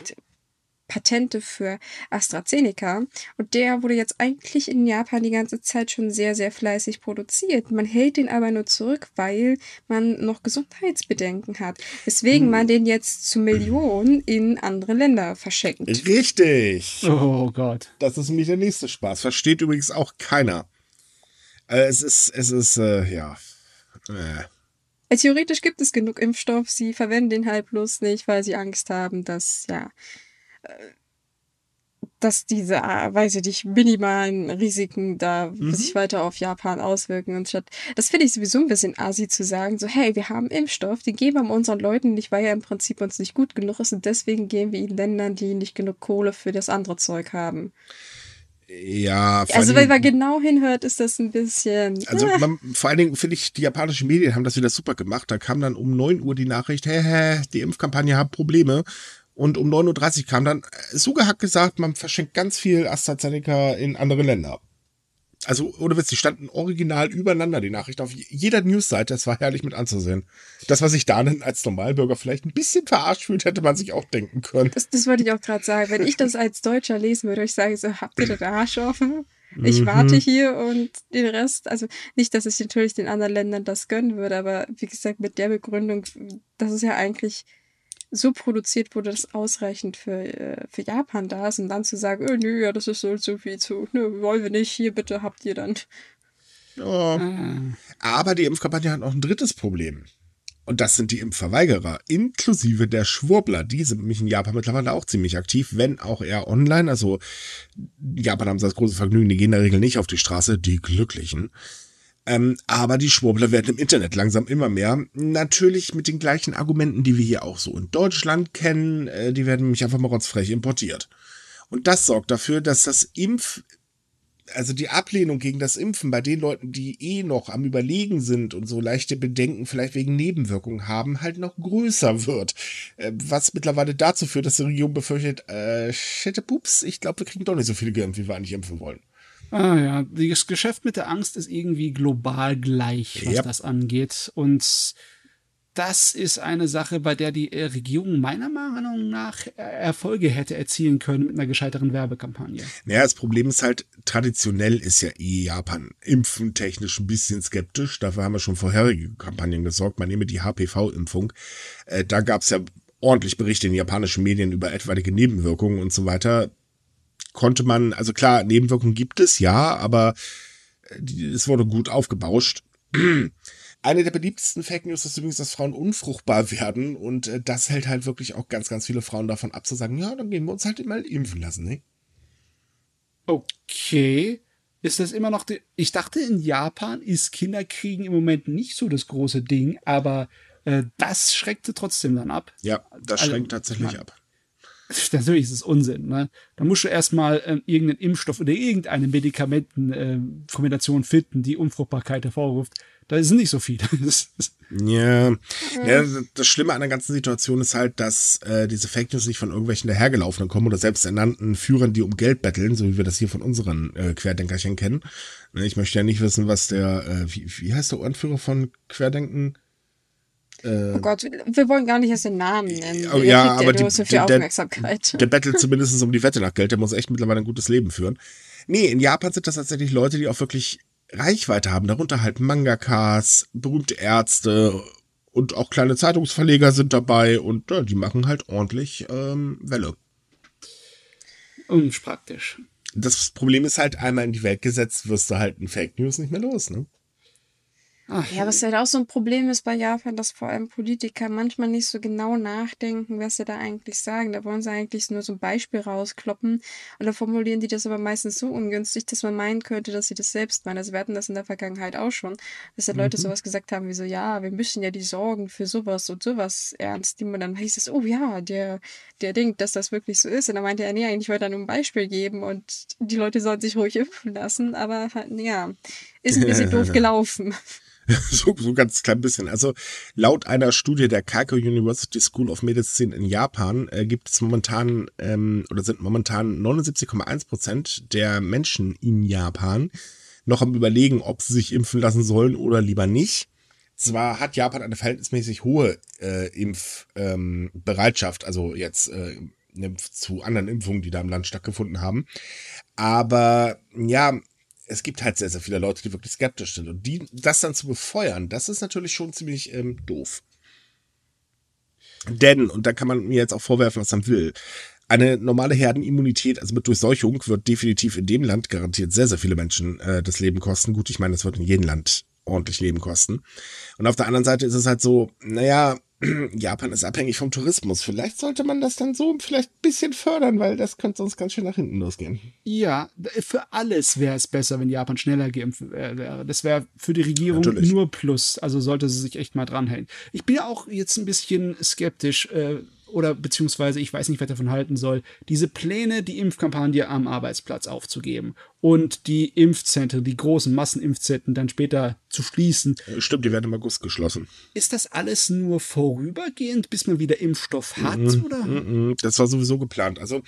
Speaker 1: Patente für AstraZeneca. Und der wurde jetzt eigentlich in Japan die ganze Zeit schon sehr, sehr fleißig produziert. Man hält den aber nur zurück, weil man noch Gesundheitsbedenken hat. Weswegen man den jetzt zu Millionen in andere Länder verschenkt.
Speaker 3: Richtig.
Speaker 2: Oh Gott.
Speaker 3: Das ist nämlich der nächste Spaß. Versteht übrigens auch keiner. Äh, es ist, es ist, äh, ja.
Speaker 1: Äh. Theoretisch gibt es genug Impfstoff, sie verwenden den halt bloß nicht, weil sie Angst haben, dass, ja, dass diese, weiß ich nicht, minimalen Risiken da mhm. sich weiter auf Japan auswirken. Und statt, das finde ich sowieso ein bisschen asi zu sagen, so, hey, wir haben Impfstoff, den geben wir unseren Leuten nicht, weil er im Prinzip uns nicht gut genug ist und deswegen gehen wir in Ländern, die nicht genug Kohle für das andere Zeug haben.
Speaker 3: Ja,
Speaker 1: also wenn man genau hinhört, ist das ein bisschen.
Speaker 3: Also man, vor allen Dingen finde ich, die japanischen Medien haben das wieder super gemacht. Da kam dann um 9 Uhr die Nachricht, hä, hä, die Impfkampagne hat Probleme. Und um 9.30 Uhr kam dann, äh, Suga hat gesagt, man verschenkt ganz viel AstraZeneca in andere Länder. Also, ohne Witz, die standen original übereinander, die Nachricht auf jeder Newsseite. Es war herrlich mit anzusehen. Das, was sich da als Normalbürger vielleicht ein bisschen verarscht fühlt, hätte man sich auch denken können.
Speaker 1: Das, das wollte ich auch gerade sagen. Wenn ich das als Deutscher lesen würde, ich sage so, habt ihr den Arsch offen? Ich mhm. warte hier und den Rest, also nicht, dass ich natürlich den anderen Ländern das gönnen würde, aber wie gesagt, mit der Begründung, das ist ja eigentlich so produziert wurde, dass ausreichend für, äh, für Japan da ist und dann zu sagen, oh, nö, ja, das ist so zu viel zu, nö, wollen wir nicht, hier bitte habt ihr dann.
Speaker 3: Oh. Ah. Aber die Impfkampagne hat noch ein drittes Problem. Und das sind die Impfverweigerer, inklusive der Schwurbler. Die sind nämlich in Japan mittlerweile auch ziemlich aktiv, wenn auch eher online. Also Japan haben sie das große Vergnügen, die gehen in der Regel nicht auf die Straße, die Glücklichen. Ähm, aber die Schwurbler werden im Internet langsam immer mehr. Natürlich mit den gleichen Argumenten, die wir hier auch so in Deutschland kennen. Äh, die werden nämlich einfach mal rotzfrech importiert. Und das sorgt dafür, dass das Impf, also die Ablehnung gegen das Impfen bei den Leuten, die eh noch am Überlegen sind und so leichte Bedenken vielleicht wegen Nebenwirkungen haben, halt noch größer wird. Äh, was mittlerweile dazu führt, dass die Regierung befürchtet, äh, shit, pups, ich glaube, wir kriegen doch nicht so viele geimpft, wie wir eigentlich impfen wollen.
Speaker 2: Ah ja, das Geschäft mit der Angst ist irgendwie global gleich, was yep. das angeht. Und das ist eine Sache, bei der die Regierung meiner Meinung nach Erfolge hätte erzielen können mit einer gescheiteren Werbekampagne.
Speaker 3: Naja, das Problem ist halt, traditionell ist ja eh Japan impfentechnisch ein bisschen skeptisch. Dafür haben wir schon vorherige Kampagnen gesorgt. Man nehme die HPV-Impfung. Äh, da gab es ja ordentlich Berichte in japanischen Medien über etwaige Nebenwirkungen und so weiter konnte man, also klar, Nebenwirkungen gibt es, ja, aber äh, es wurde gut aufgebauscht. Eine der beliebtesten Fake News ist übrigens, dass Frauen unfruchtbar werden und äh, das hält halt wirklich auch ganz, ganz viele Frauen davon ab zu sagen, ja, dann gehen wir uns halt immer impfen lassen, ne?
Speaker 2: Okay. ist das immer noch, die, ich dachte, in Japan ist Kinderkriegen im Moment nicht so das große Ding, aber äh, das schreckte trotzdem dann ab.
Speaker 3: Ja, das also, schränkt tatsächlich man, ab.
Speaker 2: Natürlich ist es Unsinn. Ne? Da musst du erstmal äh, irgendeinen Impfstoff oder irgendeine Medikamentenkombination äh, finden, die Unfruchtbarkeit hervorruft. Da sind nicht so viele.
Speaker 3: ja. ja, das Schlimme an der ganzen Situation ist halt, dass äh, diese Fake News nicht von irgendwelchen dahergelaufenen kommen oder selbsternannten Führern, die um Geld betteln, so wie wir das hier von unseren äh, Querdenkerchen kennen. Ne, ich möchte ja nicht wissen, was der, äh, wie, wie heißt der Anführer von Querdenken?
Speaker 1: Äh, oh Gott, wir wollen gar nicht erst den Namen nennen.
Speaker 3: Oh, ja, aber die, viel der, Aufmerksamkeit. Der bettelt zumindest um die Wette nach Geld, der muss echt mittlerweile ein gutes Leben führen. Nee, in Japan sind das tatsächlich Leute, die auch wirklich Reichweite haben, darunter halt Mangakas, berühmte Ärzte und auch kleine Zeitungsverleger sind dabei und ja, die machen halt ordentlich ähm, Welle.
Speaker 2: Und praktisch.
Speaker 3: Das Problem ist halt, einmal in die Welt gesetzt, wirst du halt in Fake News nicht mehr los, ne?
Speaker 1: Ach, ja, was halt auch so ein Problem ist bei Japan, dass vor allem Politiker manchmal nicht so genau nachdenken, was sie da eigentlich sagen. Da wollen sie eigentlich nur so ein Beispiel rauskloppen und da formulieren die das aber meistens so ungünstig, dass man meinen könnte, dass sie das selbst meinen. Also wir hatten das in der Vergangenheit auch schon, dass da Leute mhm. sowas gesagt haben wie so, ja, wir müssen ja die Sorgen für sowas und sowas ernst nehmen und dann hieß es, oh ja, der, der denkt, dass das wirklich so ist und dann meinte er, nee, eigentlich wollte er nur ein Beispiel geben und die Leute sollen sich ruhig impfen lassen, aber ja, ist ein bisschen doof gelaufen.
Speaker 3: so, so ganz klein bisschen. Also laut einer Studie der Keiko University School of Medicine in Japan äh, gibt es momentan ähm, oder sind momentan 79,1 Prozent der Menschen in Japan noch am überlegen, ob sie sich impfen lassen sollen oder lieber nicht. Zwar hat Japan eine verhältnismäßig hohe äh, Impfbereitschaft, ähm, also jetzt äh, zu anderen Impfungen, die da im Land stattgefunden haben. Aber ja, es gibt halt sehr, sehr viele Leute, die wirklich skeptisch sind. Und die, das dann zu befeuern, das ist natürlich schon ziemlich ähm, doof. Denn, und da kann man mir jetzt auch vorwerfen, was man will, eine normale Herdenimmunität, also mit Durchseuchung, wird definitiv in dem Land garantiert sehr, sehr viele Menschen äh, das Leben kosten. Gut, ich meine, das wird in jedem Land ordentlich Leben kosten. Und auf der anderen Seite ist es halt so, naja, Japan ist abhängig vom Tourismus. Vielleicht sollte man das dann so vielleicht ein bisschen fördern, weil das könnte sonst ganz schön nach hinten losgehen.
Speaker 2: Ja, für alles wäre es besser, wenn Japan schneller geimpft wäre. Das wäre für die Regierung Natürlich. nur Plus. Also sollte sie sich echt mal dranhängen. Ich bin ja auch jetzt ein bisschen skeptisch. Äh, oder beziehungsweise ich weiß nicht, was davon halten soll, diese Pläne, die Impfkampagne am Arbeitsplatz aufzugeben und die Impfzentren, die großen Massenimpfzentren dann später zu schließen.
Speaker 3: Stimmt, die werden im August geschlossen.
Speaker 2: Ist das alles nur vorübergehend, bis man wieder Impfstoff hat, mhm, oder?
Speaker 3: Mhm, das war sowieso geplant. Also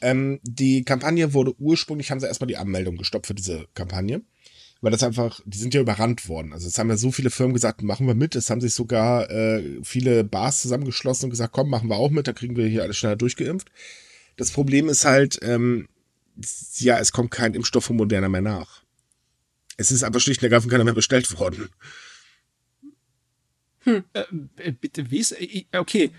Speaker 3: ähm, die Kampagne wurde ursprünglich, haben sie erstmal die Anmeldung gestoppt für diese Kampagne weil das einfach, die sind ja überrannt worden. Also es haben ja so viele Firmen gesagt, machen wir mit. Es haben sich sogar äh, viele Bars zusammengeschlossen und gesagt, komm, machen wir auch mit, dann kriegen wir hier alles schneller durchgeimpft. Das Problem ist halt, ähm, ja, es kommt kein Impfstoff von Moderna mehr nach. Es ist aber schlicht und ergreifend keiner mehr bestellt worden.
Speaker 2: Hm. Äh, bitte, wie ist, äh, okay,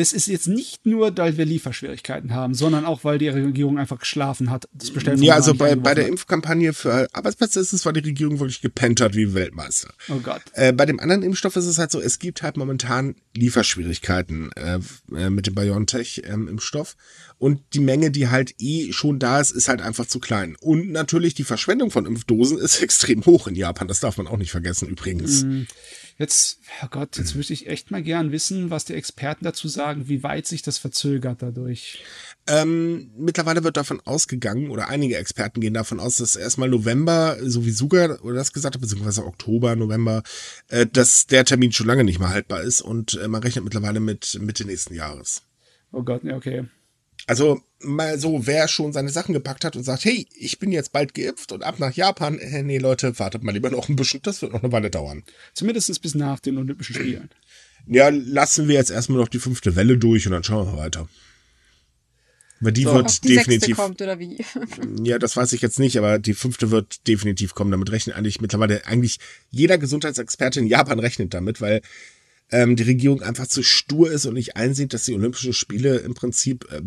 Speaker 2: das ist jetzt nicht nur, weil wir Lieferschwierigkeiten haben, sondern auch, weil die Regierung einfach geschlafen hat. Das
Speaker 3: Bestellen ja, also bei, bei der Impfkampagne für Arbeitsplätze ist es, weil die Regierung wirklich gepennt hat wie Weltmeister.
Speaker 2: Oh Gott.
Speaker 3: Äh, bei dem anderen Impfstoff ist es halt so, es gibt halt momentan Lieferschwierigkeiten äh, äh mit dem BioNTech-Impfstoff. Ähm, und die Menge, die halt eh schon da ist, ist halt einfach zu klein. Und natürlich die Verschwendung von Impfdosen ist extrem hoch in Japan. Das darf man auch nicht vergessen übrigens. Mm.
Speaker 2: Jetzt, Herrgott, jetzt würde ich echt mal gern wissen, was die Experten dazu sagen, wie weit sich das verzögert dadurch.
Speaker 3: Ähm, mittlerweile wird davon ausgegangen, oder einige Experten gehen davon aus, dass erstmal November, so wie Suga oder das gesagt hat, beziehungsweise Oktober, November, äh, dass der Termin schon lange nicht mehr haltbar ist und äh, man rechnet mittlerweile mit Mitte nächsten Jahres.
Speaker 2: Oh Gott, ja, okay.
Speaker 3: Also mal so, wer schon seine Sachen gepackt hat und sagt, hey, ich bin jetzt bald geimpft und ab nach Japan, äh, nee Leute, wartet mal lieber noch ein bisschen, das wird noch eine Weile dauern.
Speaker 2: Zumindest bis nach den Olympischen Spielen.
Speaker 3: Ja, lassen wir jetzt erstmal noch die fünfte Welle durch und dann schauen wir weiter. Weil die so, wird die definitiv.
Speaker 1: kommt oder wie?
Speaker 3: ja, das weiß ich jetzt nicht, aber die fünfte wird definitiv kommen. Damit rechnet eigentlich mittlerweile eigentlich jeder Gesundheitsexperte in Japan rechnet damit, weil ähm, die Regierung einfach zu stur ist und nicht einsieht, dass die Olympischen Spiele im Prinzip äh,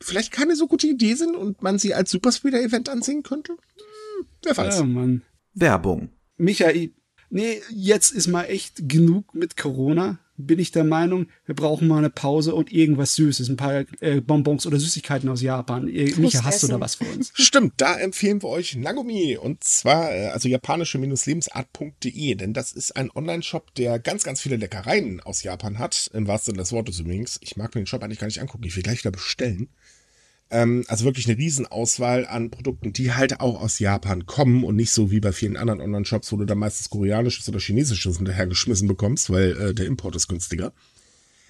Speaker 3: vielleicht keine so gute Idee sind und man sie als Superspreader-Event ansehen könnte? Hm, wer weiß.
Speaker 2: Ja, Mann.
Speaker 4: Werbung.
Speaker 2: Michael, nee, jetzt ist mal echt genug mit Corona. Bin ich der Meinung, wir brauchen mal eine Pause und irgendwas Süßes, ein paar äh, Bonbons oder Süßigkeiten aus Japan. Micha, hast du da was für uns?
Speaker 3: Stimmt, da empfehlen wir euch Nagumi und zwar äh, also japanische-lebensart.de, denn das ist ein Online-Shop, der ganz, ganz viele Leckereien aus Japan hat, im wahrsten Sinne des Wortes übrigens. Ich mag mir den Shop eigentlich gar nicht angucken, ich will gleich wieder bestellen. Ähm, also wirklich eine Riesenauswahl an Produkten, die halt auch aus Japan kommen und nicht so wie bei vielen anderen Online-Shops, wo du da meistens koreanisches oder chinesisches hinterhergeschmissen bekommst, weil äh, der Import ist günstiger.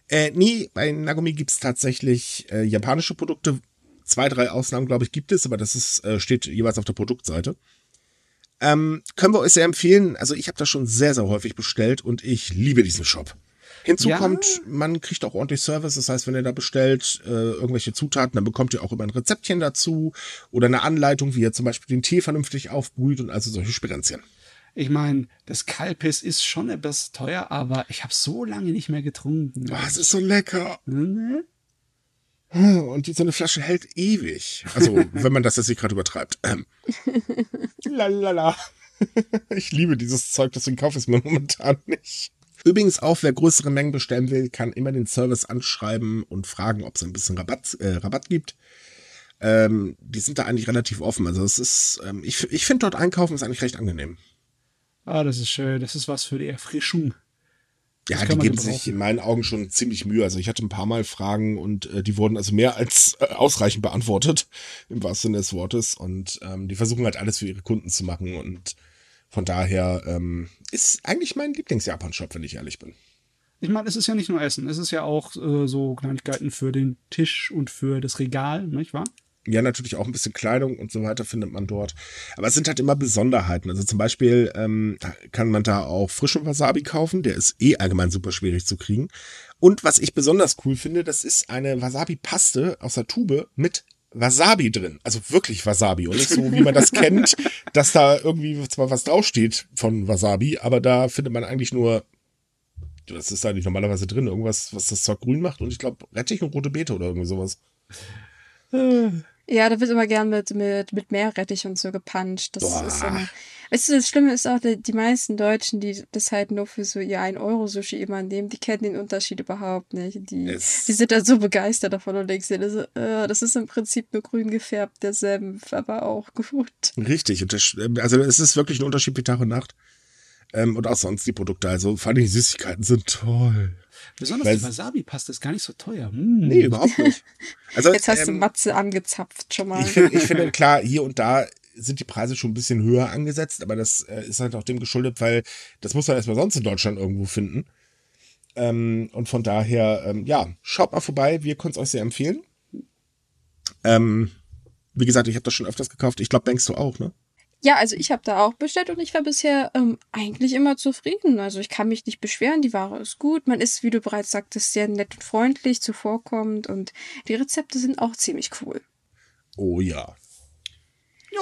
Speaker 3: Äh, nee, bei Nagumi gibt's tatsächlich äh, japanische Produkte. Zwei, drei Ausnahmen, glaube ich, gibt es, aber das ist, äh, steht jeweils auf der Produktseite. Ähm, können wir euch sehr empfehlen. Also ich habe das schon sehr, sehr häufig bestellt und ich liebe diesen Shop. Hinzu ja. kommt, man kriegt auch ordentlich Service. Das heißt, wenn ihr da bestellt äh, irgendwelche Zutaten, dann bekommt ihr auch immer ein Rezeptchen dazu oder eine Anleitung, wie ihr zum Beispiel den Tee vernünftig aufbrüht und also solche Spirenzchen.
Speaker 2: Ich meine, das Kalpis ist schon etwas teuer, aber ich habe so lange nicht mehr getrunken.
Speaker 3: Oh, es ist so lecker. Mhm. Und die, so eine Flasche hält ewig. Also, wenn man das jetzt nicht gerade übertreibt. Ähm. Lalala. Ich liebe dieses Zeug, deswegen kaufe ich es mir momentan nicht. Übrigens auch, wer größere Mengen bestellen will, kann immer den Service anschreiben und fragen, ob es ein bisschen Rabatt, äh, Rabatt gibt. Ähm, die sind da eigentlich relativ offen. Also es ist, ähm, ich, ich finde dort einkaufen ist eigentlich recht angenehm.
Speaker 2: Ah, das ist schön. Das ist was für die Erfrischung.
Speaker 3: Ja, die geben sich in meinen Augen schon ziemlich Mühe. Also ich hatte ein paar Mal Fragen und äh, die wurden also mehr als äh, ausreichend beantwortet, im wahrsten Sinne des Wortes. Und ähm, die versuchen halt alles für ihre Kunden zu machen und von daher ähm, ist eigentlich mein Lieblings-Japan-Shop, wenn ich ehrlich bin.
Speaker 2: Ich meine, es ist ja nicht nur Essen, es ist ja auch äh, so Kleinigkeiten für den Tisch und für das Regal, nicht wahr?
Speaker 3: Ja, natürlich auch ein bisschen Kleidung und so weiter findet man dort. Aber es sind halt immer Besonderheiten. Also zum Beispiel ähm, kann man da auch frischen Wasabi kaufen. Der ist eh allgemein super schwierig zu kriegen. Und was ich besonders cool finde, das ist eine Wasabi-Paste aus der Tube mit Wasabi drin. Also wirklich Wasabi und nicht so, wie man das kennt, dass da irgendwie zwar was draufsteht von Wasabi, aber da findet man eigentlich nur, das ist da nicht normalerweise drin, irgendwas, was das Zeug grün macht und ich glaube Rettich und rote Beete oder irgendwie sowas.
Speaker 1: Ja, da wird immer gern mit, mit, mit Meerrettich und so gepanscht. Das Boah. ist immer, Weißt du, das Schlimme ist auch, die meisten Deutschen, die das halt nur für so ihr 1-Euro-Sushi immer nehmen, die kennen den Unterschied überhaupt nicht. Die, die sind da so begeistert davon und denkst dir, das, äh, das ist im Prinzip nur grün gefärbt, der Senf, aber auch gut.
Speaker 3: Richtig, und das, also es ist wirklich ein Unterschied wie Tag und Nacht. Ähm, und auch sonst die Produkte. Also vor allem die Süßigkeiten sind toll.
Speaker 2: Besonders Weil, die Wasabi-Paste ist gar nicht so teuer. Mm.
Speaker 3: Nee, überhaupt nicht.
Speaker 1: Also, Jetzt hast ähm, du Matze angezapft schon mal.
Speaker 3: Ich finde, ich finde, klar, hier und da sind die Preise schon ein bisschen höher angesetzt, aber das äh, ist halt auch dem geschuldet, weil das muss man erstmal sonst in Deutschland irgendwo finden. Ähm, und von daher, ähm, ja, schaut mal vorbei, wir können es euch sehr empfehlen. Ähm, wie gesagt, ich habe das schon öfters gekauft. Ich glaube, denkst du auch, ne?
Speaker 1: Ja, also ich habe da auch bestellt und ich war bisher ähm, eigentlich immer zufrieden. Also ich kann mich nicht beschweren, die Ware ist gut. Man ist, wie du bereits sagtest, sehr nett und freundlich, zuvorkommend und die Rezepte sind auch ziemlich cool.
Speaker 3: Oh ja,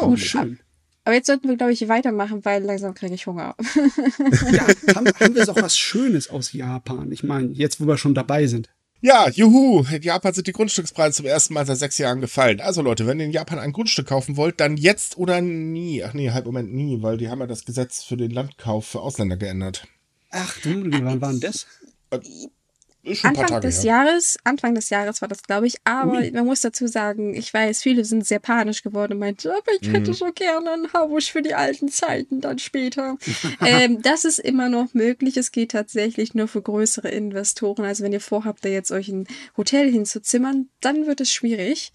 Speaker 2: ja, Gut, schön.
Speaker 1: Aber jetzt sollten wir, glaube ich, weitermachen, weil langsam kriege ich Hunger.
Speaker 2: ja, haben, haben wir auch was Schönes aus Japan? Ich meine, jetzt, wo wir schon dabei sind.
Speaker 3: Ja, juhu, in Japan sind die Grundstückspreise zum ersten Mal seit sechs Jahren gefallen. Also Leute, wenn ihr in Japan ein Grundstück kaufen wollt, dann jetzt oder nie. Ach nee, halb Moment nie, weil die haben ja das Gesetz für den Landkauf für Ausländer geändert.
Speaker 2: Ach du, wann war denn das?
Speaker 1: Anfang des her. Jahres, Anfang des Jahres war das, glaube ich. Aber Ui. man muss dazu sagen, ich weiß, viele sind sehr panisch geworden und meinten, aber ich hätte mhm. so gerne einen Haus für die alten Zeiten dann später. ähm, das ist immer noch möglich. Es geht tatsächlich nur für größere Investoren. Also wenn ihr vorhabt, da jetzt euch ein Hotel hinzuzimmern, dann wird es schwierig.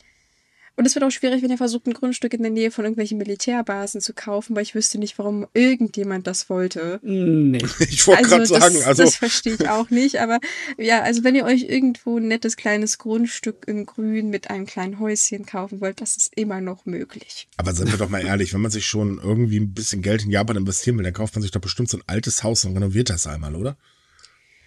Speaker 1: Und es wird auch schwierig, wenn ihr versucht, ein Grundstück in der Nähe von irgendwelchen Militärbasen zu kaufen, weil ich wüsste nicht, warum irgendjemand das wollte.
Speaker 2: Nee.
Speaker 3: Ich wollte also gerade sagen,
Speaker 1: das,
Speaker 3: also.
Speaker 1: Das verstehe ich auch nicht, aber ja, also wenn ihr euch irgendwo ein nettes kleines Grundstück in Grün mit einem kleinen Häuschen kaufen wollt, das ist immer noch möglich.
Speaker 3: Aber seien wir doch mal ehrlich, wenn man sich schon irgendwie ein bisschen Geld in Japan investieren will, dann kauft man sich doch bestimmt so ein altes Haus und renoviert das einmal, oder?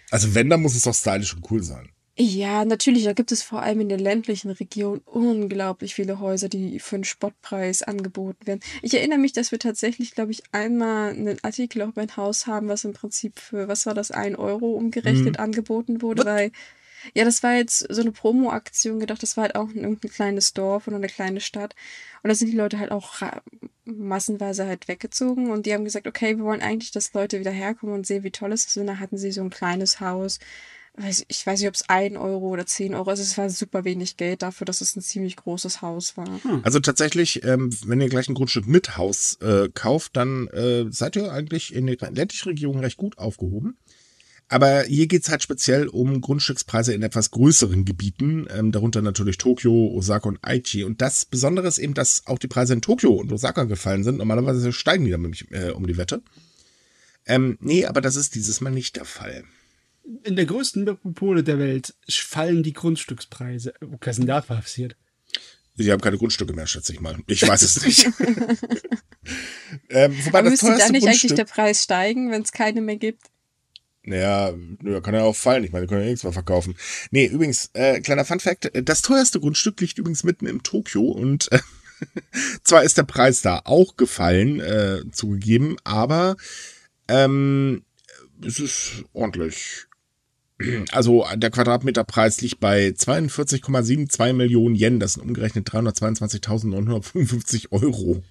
Speaker 3: Also wenn, dann muss es doch stylisch und cool sein.
Speaker 1: Ja, natürlich, da gibt es vor allem in der ländlichen Region unglaublich viele Häuser, die für einen Spottpreis angeboten werden. Ich erinnere mich, dass wir tatsächlich, glaube ich, einmal einen Artikel auch über ein Haus haben, was im Prinzip für, was war das, ein Euro umgerechnet mhm. angeboten wurde, What? weil Ja, das war jetzt so eine Promo-Aktion gedacht. Das war halt auch irgendein kleines Dorf oder eine kleine Stadt. Und da sind die Leute halt auch massenweise halt weggezogen und die haben gesagt, okay, wir wollen eigentlich, dass Leute wieder herkommen und sehen, wie toll es ist. Und da hatten sie so ein kleines Haus. Ich weiß nicht, ob es ein Euro oder zehn Euro ist. Es war super wenig Geld dafür, dass es ein ziemlich großes Haus war.
Speaker 3: Hm. Also tatsächlich, ähm, wenn ihr gleich ein Grundstück mit Haus äh, kauft, dann äh, seid ihr eigentlich in der ländlichen Region recht gut aufgehoben. Aber hier geht's halt speziell um Grundstückspreise in etwas größeren Gebieten, ähm, darunter natürlich Tokio, Osaka und Aichi. Und das Besondere ist eben, dass auch die Preise in Tokio und Osaka gefallen sind. Normalerweise steigen die dann äh, um die Wette. Ähm, nee, aber das ist dieses Mal nicht der Fall.
Speaker 2: In der größten Metropole der Welt fallen die Grundstückspreise. Was ist denn da passiert?
Speaker 3: Sie haben keine Grundstücke mehr, schätze ich mal. Ich weiß es nicht.
Speaker 1: ähm, wobei aber das müsste da nicht Grundstück eigentlich der Preis steigen, wenn es keine mehr gibt?
Speaker 3: Naja, ja, kann ja auch fallen. Ich meine, die können ja nichts mehr verkaufen. Nee, übrigens, äh, kleiner Fun Fact, das teuerste Grundstück liegt übrigens mitten in Tokio und äh, zwar ist der Preis da auch gefallen, äh, zugegeben, aber ähm, es ist ordentlich. Also der Quadratmeterpreis liegt bei 42,72 Millionen Yen, das sind umgerechnet 322.955 Euro.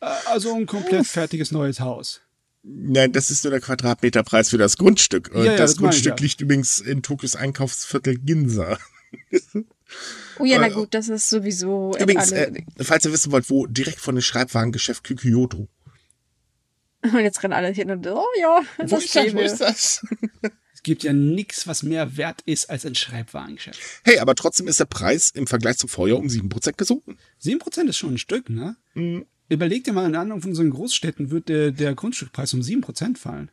Speaker 2: Äh, also ein komplett fertiges neues Haus.
Speaker 3: Nein, das ist nur der Quadratmeterpreis für das Grundstück. Und ja, ja, das, das Grundstück ich, ja. liegt übrigens in Tokios Einkaufsviertel Ginza.
Speaker 1: oh ja, na gut, das ist sowieso.
Speaker 3: Übrigens, äh, falls ihr wissen wollt, wo, direkt von dem Schreibwarengeschäft Kyoto.
Speaker 1: Und jetzt rennen alle hin und oh ja,
Speaker 3: das wo ist, das, wo ist das?
Speaker 2: Es gibt ja nichts, was mehr wert ist als ein Schreibwarengeschäft.
Speaker 3: Hey, aber trotzdem ist der Preis im Vergleich zum Vorjahr um 7% gesunken.
Speaker 2: 7% ist schon ein Stück, ne? Mhm. Überleg dir mal, in anderen von unseren Großstädten wird der, der Grundstückpreis um 7% fallen.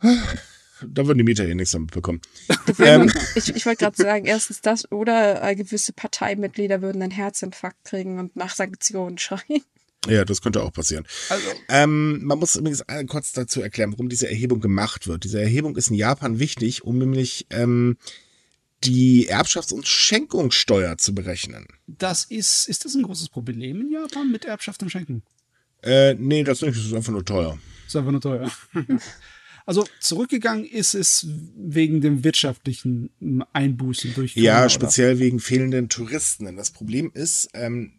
Speaker 3: Da würden die Mieter hier nichts damit bekommen.
Speaker 1: ähm. Ich, ich wollte gerade sagen, erstens das oder äh, gewisse Parteimitglieder würden einen Herzinfarkt kriegen und nach Sanktionen schreien.
Speaker 3: Ja, das könnte auch passieren. Also. Ähm, man muss übrigens kurz dazu erklären, warum diese Erhebung gemacht wird. Diese Erhebung ist in Japan wichtig, um nämlich ähm, die Erbschafts- und Schenkungssteuer zu berechnen.
Speaker 2: Das ist, ist das ein großes Problem in Japan mit Erbschaft und Schenken?
Speaker 3: Äh, nee, das nicht, das ist einfach nur teuer.
Speaker 2: Das ist einfach nur teuer. Also zurückgegangen ist es wegen dem wirtschaftlichen Einbußen durch
Speaker 3: Corona, Ja, speziell oder? wegen fehlenden Touristen. Denn das Problem ist, ähm,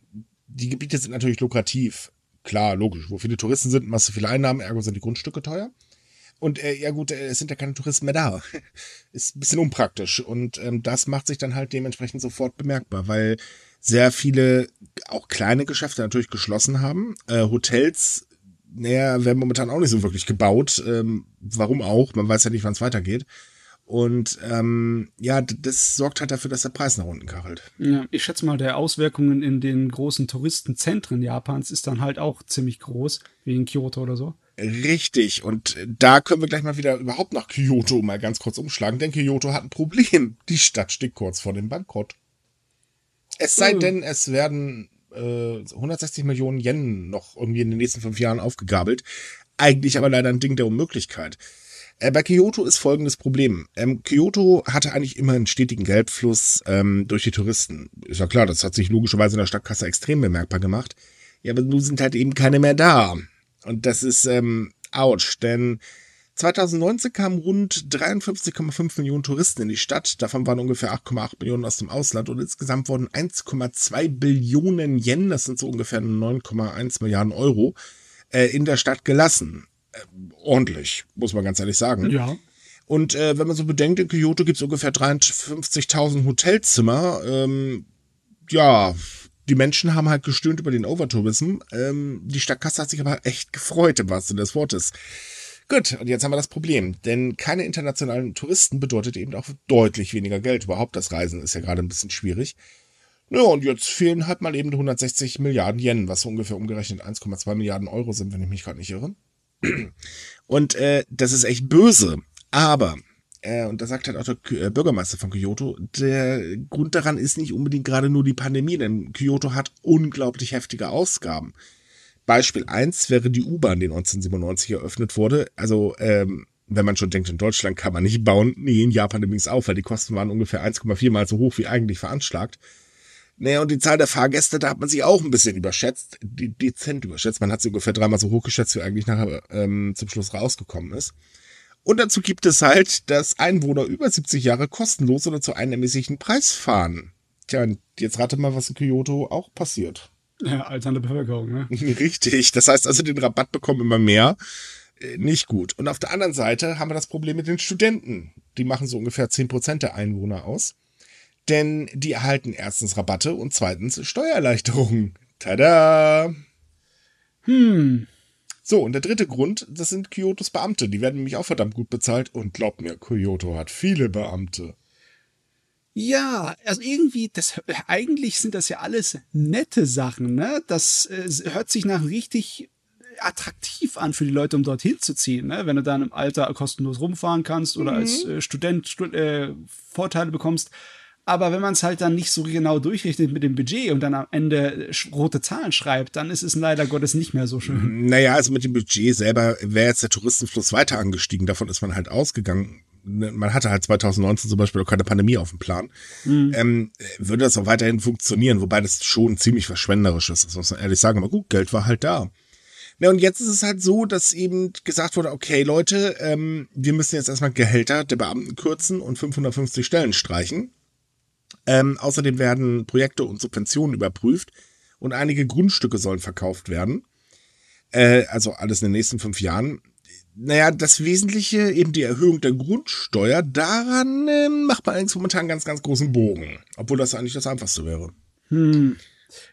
Speaker 3: die Gebiete sind natürlich lukrativ. Klar, logisch. Wo viele Touristen sind, machst du viele Einnahmen, ergo sind die Grundstücke teuer. Und äh, ja gut, äh, es sind ja keine Touristen mehr da. Ist ein bisschen unpraktisch. Und ähm, das macht sich dann halt dementsprechend sofort bemerkbar, weil sehr viele, auch kleine Geschäfte natürlich geschlossen haben. Äh, Hotels, naja, werden momentan auch nicht so wirklich gebaut. Ähm, warum auch? Man weiß ja nicht, wann es weitergeht. Und ähm, ja, das sorgt halt dafür, dass der Preis nach unten kachelt.
Speaker 2: Ja, ich schätze mal, der Auswirkungen in den großen Touristenzentren Japans ist dann halt auch ziemlich groß, wie in Kyoto oder so.
Speaker 3: Richtig. Und da können wir gleich mal wieder überhaupt nach Kyoto mal ganz kurz umschlagen, denn Kyoto hat ein Problem. Die Stadt steht kurz vor dem Bankrott. Es sei oh. denn, es werden äh, 160 Millionen Yen noch irgendwie in den nächsten fünf Jahren aufgegabelt. Eigentlich aber leider ein Ding der Unmöglichkeit. Äh, bei Kyoto ist folgendes Problem. Ähm, Kyoto hatte eigentlich immer einen stetigen Geldfluss ähm, durch die Touristen. Ist ja klar, das hat sich logischerweise in der Stadtkasse extrem bemerkbar gemacht. Ja, aber nun sind halt eben keine mehr da. Und das ist ähm, ouch, denn 2019 kamen rund 53,5 Millionen Touristen in die Stadt. Davon waren ungefähr 8,8 Millionen aus dem Ausland und insgesamt wurden 1,2 Billionen Yen, das sind so ungefähr 9,1 Milliarden Euro, äh, in der Stadt gelassen. Äh, ordentlich, muss man ganz ehrlich sagen.
Speaker 2: Ja.
Speaker 3: Und äh, wenn man so bedenkt, in Kyoto gibt es ungefähr 53.000 Hotelzimmer. Ähm, ja, die Menschen haben halt gestöhnt über den Overtourism. Ähm, die Stadtkasse hat sich aber echt gefreut, im wahrsten Sinne des Wortes. Gut, und jetzt haben wir das Problem. Denn keine internationalen Touristen bedeutet eben auch deutlich weniger Geld. Überhaupt das Reisen ist ja gerade ein bisschen schwierig. Ja, und jetzt fehlen halt mal eben 160 Milliarden Yen, was so ungefähr umgerechnet 1,2 Milliarden Euro sind, wenn ich mich gerade nicht irre. Und äh, das ist echt böse. Aber äh, und da sagt halt auch der äh, Bürgermeister von Kyoto, der Grund daran ist nicht unbedingt gerade nur die Pandemie, denn Kyoto hat unglaublich heftige Ausgaben. Beispiel eins wäre die U-Bahn, die 1997 eröffnet wurde. Also, ähm, wenn man schon denkt, in Deutschland kann man nicht bauen, nee, in Japan übrigens auch, weil die Kosten waren ungefähr 1,4 mal so hoch wie eigentlich veranschlagt. Naja, und die Zahl der Fahrgäste, da hat man sich auch ein bisschen überschätzt, die, dezent überschätzt. Man hat sie ungefähr dreimal so hoch geschätzt, wie eigentlich nachher ähm, zum Schluss rausgekommen ist. Und dazu gibt es halt, dass Einwohner über 70 Jahre kostenlos oder zu einem ermäßigten Preis fahren. Tja, und jetzt rate mal, was in Kyoto auch passiert.
Speaker 2: Ja, alternde Bevölkerung, ne?
Speaker 3: Richtig. Das heißt also, den Rabatt bekommen immer mehr. Äh, Nicht gut. Und auf der anderen Seite haben wir das Problem mit den Studenten. Die machen so ungefähr 10% der Einwohner aus. Denn die erhalten erstens Rabatte und zweitens Steuererleichterungen. Tada!
Speaker 2: Hm.
Speaker 3: So, und der dritte Grund, das sind Kyotos Beamte. Die werden nämlich auch verdammt gut bezahlt. Und glaubt mir, Kyoto hat viele Beamte.
Speaker 2: Ja, also irgendwie, das eigentlich sind das ja alles nette Sachen, ne? Das äh, hört sich nach richtig attraktiv an für die Leute, um dorthin zu ziehen, ne? Wenn du dann im Alter kostenlos rumfahren kannst oder als äh, Student Stu äh, Vorteile bekommst. Aber wenn man es halt dann nicht so genau durchrechnet mit dem Budget und dann am Ende rote Zahlen schreibt, dann ist es leider Gottes nicht mehr so schön.
Speaker 3: Naja, also mit dem Budget selber wäre jetzt der Touristenfluss weiter angestiegen. Davon ist man halt ausgegangen. Ne, Man hatte halt 2019 zum Beispiel auch keine Pandemie auf dem Plan. Ähm, würde das auch weiterhin funktionieren, wobei das schon ziemlich verschwenderisch ist, das muss man ehrlich sagen. Aber gut, Geld war halt da. Na, und jetzt ist es halt so, dass eben gesagt wurde, okay, Leute, ähm, wir müssen jetzt erstmal Gehälter der Beamten kürzen und 550 Stellen streichen. Ähm, außerdem werden Projekte und Subventionen überprüft und einige Grundstücke sollen verkauft werden. Äh, also alles in den nächsten fünf Jahren. Naja, das Wesentliche, eben die Erhöhung der Grundsteuer, daran äh, macht man allerdings momentan ganz, ganz großen Bogen. Obwohl das eigentlich das Einfachste wäre.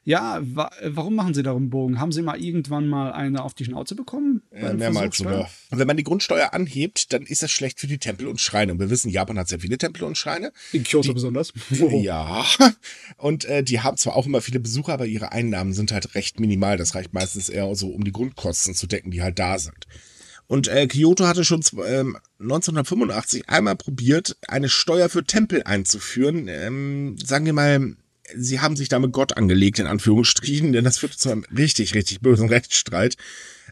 Speaker 2: Ja, wa warum machen sie darum Bogen? Haben sie mal irgendwann mal eine auf die Schnauze bekommen?
Speaker 3: Äh, mehrmals sogar. Und wenn man die Grundsteuer anhebt, dann ist das schlecht für die Tempel und Schreine. Und wir wissen, Japan hat sehr viele Tempel und Schreine.
Speaker 2: In Kyoto besonders.
Speaker 3: Ja. Und äh, die haben zwar auch immer viele Besucher, aber ihre Einnahmen sind halt recht minimal. Das reicht meistens eher so, um die Grundkosten zu decken, die halt da sind. Und äh, Kyoto hatte schon ähm, 1985 einmal probiert, eine Steuer für Tempel einzuführen. Ähm, sagen wir mal, sie haben sich damit Gott angelegt, in Anführungsstrichen, denn das führte zu einem richtig, richtig bösen Rechtsstreit,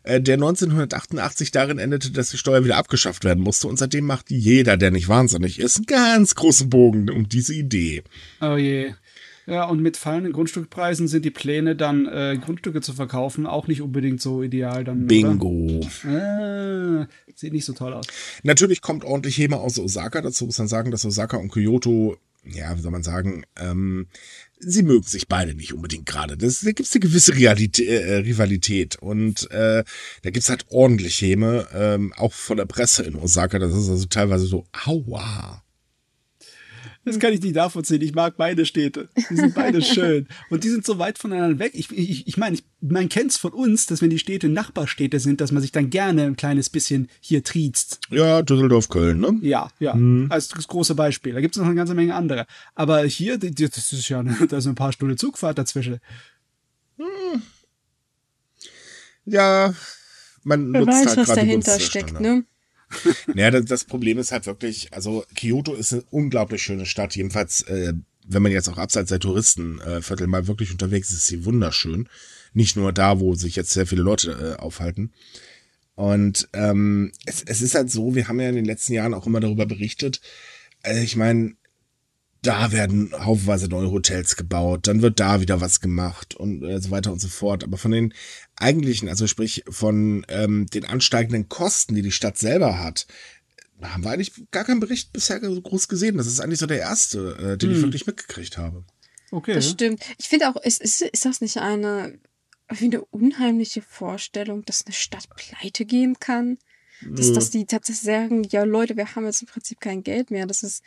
Speaker 3: äh, der 1988 darin endete, dass die Steuer wieder abgeschafft werden musste. Und seitdem macht jeder, der nicht wahnsinnig ist, einen ganz großen Bogen um diese Idee.
Speaker 2: Oh je. Ja, und mit fallenden Grundstückpreisen sind die Pläne, dann äh, Grundstücke zu verkaufen, auch nicht unbedingt so ideal dann.
Speaker 3: Bingo.
Speaker 2: Ah, sieht nicht so toll aus.
Speaker 3: Natürlich kommt ordentlich Häme aus Osaka. Dazu muss man sagen, dass Osaka und Kyoto, ja, wie soll man sagen, ähm, sie mögen sich beide nicht unbedingt gerade. Das- Da gibt's eine gewisse Realität, äh, Rivalität. Und äh, da gibt's halt ordentlich Häme, ähm, auch von der Presse in Osaka. Das ist also teilweise so, aua.
Speaker 2: Das kann ich nicht nachvollziehen. Ich mag beide Städte. Die sind beide schön. Und die sind so weit voneinander weg. Ich, ich, ich meine, ich, man kennt's von uns, dass wenn die Städte Nachbarstädte sind, dass man sich dann gerne ein kleines bisschen hier triezt.
Speaker 3: Ja, Düsseldorf, Köln, ne?
Speaker 2: Ja, ja. Als das große Beispiel. Da gibt's noch eine ganze Menge andere. Aber hier, das ist ja, da ist ein paar Stunden Zugfahrt dazwischen.
Speaker 3: Ja, man
Speaker 1: Wer
Speaker 3: nutzt
Speaker 1: weiß,
Speaker 3: halt
Speaker 1: was dahinter steckt, ne?
Speaker 3: Naja, das, das Problem ist halt wirklich, also Kyoto ist eine unglaublich schöne Stadt. Jedenfalls, äh, wenn man jetzt auch abseits der Touristenviertel mal wirklich unterwegs ist, ist sie wunderschön. Nicht nur da, wo sich jetzt sehr viele Leute äh, aufhalten. Und ähm, es, es ist halt so, wir haben ja in den letzten Jahren auch immer darüber berichtet. Äh, ich meine, da werden haufenweise neue Hotels gebaut, dann wird da wieder was gemacht und äh, so weiter und so fort. Aber von den eigentlichen, also sprich von ähm, den ansteigenden Kosten, die die Stadt selber hat, haben wir eigentlich gar keinen Bericht bisher so groß gesehen. Das ist eigentlich so der erste, äh, den ich wirklich mitgekriegt habe.
Speaker 2: Okay.
Speaker 1: Das stimmt. Ich finde auch, ist, ist, ist das nicht eine, wie eine unheimliche Vorstellung, dass eine Stadt pleite gehen kann? Dass, dass die tatsächlich sagen, ja Leute, wir haben jetzt im Prinzip kein Geld mehr. Das ist,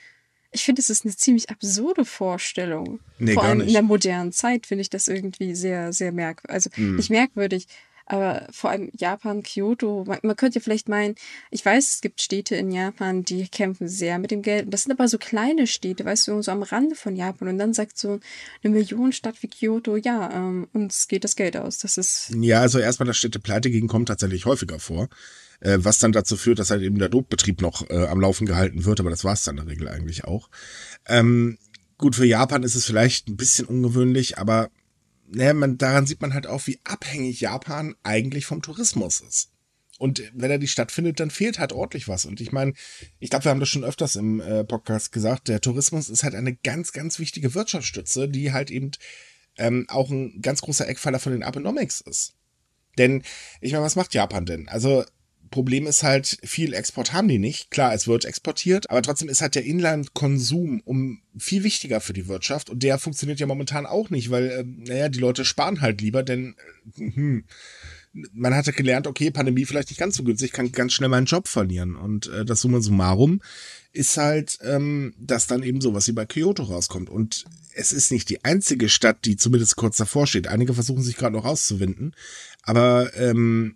Speaker 1: ich finde, das ist eine ziemlich absurde Vorstellung.
Speaker 3: Nee,
Speaker 1: Vor
Speaker 3: gar
Speaker 1: allem
Speaker 3: nicht.
Speaker 1: in der modernen Zeit finde ich das irgendwie sehr, sehr merkwürdig. Also
Speaker 3: Hm.
Speaker 1: nicht merkwürdig, aber vor allem Japan, Kyoto. Man, man könnte ja vielleicht meinen, ich weiß, es gibt Städte in Japan, die kämpfen sehr mit dem Geld. Das sind aber so kleine Städte, weißt du, so am Rande von Japan. Und dann sagt so eine Millionenstadt wie Kyoto, ja, ähm, uns geht das Geld aus. Das ist
Speaker 3: Ja, also erstmal, dass Städte pleite gehen, kommt tatsächlich häufiger vor. Äh, was dann dazu führt, dass halt eben der Notbetrieb noch äh, am Laufen gehalten wird, aber das war es dann in der Regel eigentlich auch. Ähm, gut, für Japan ist es vielleicht ein bisschen ungewöhnlich, aber naja, man, daran sieht man halt auch, wie abhängig Japan eigentlich vom Tourismus ist. Und wenn er die stattfindet, dann fehlt halt ordentlich was. Und ich meine, ich glaube, wir haben das schon öfters im äh, Podcast gesagt, der Tourismus ist halt eine ganz, ganz wichtige Wirtschaftsstütze, die halt eben ähm, auch ein ganz großer Eckpfeiler von den Abenomics ist. Denn, ich meine, was macht Japan denn? Also, Problem ist halt, viel Export haben die nicht. Klar, es wird exportiert, aber trotzdem ist halt der Inlandkonsum um viel wichtiger für die Wirtschaft und der funktioniert ja momentan auch nicht, weil, äh, naja, die Leute sparen halt lieber, denn äh, hm, man hatte gelernt, okay, Pandemie vielleicht nicht ganz so günstig, kann ganz schnell meinen Job verlieren. Und äh, das Summa summarum ist halt, ähm, dass dann eben sowas wie bei Kyoto rauskommt. Und es ist nicht die einzige Stadt, die zumindest kurz davor steht. Einige versuchen sich gerade noch rauszuwinden. Aber ähm,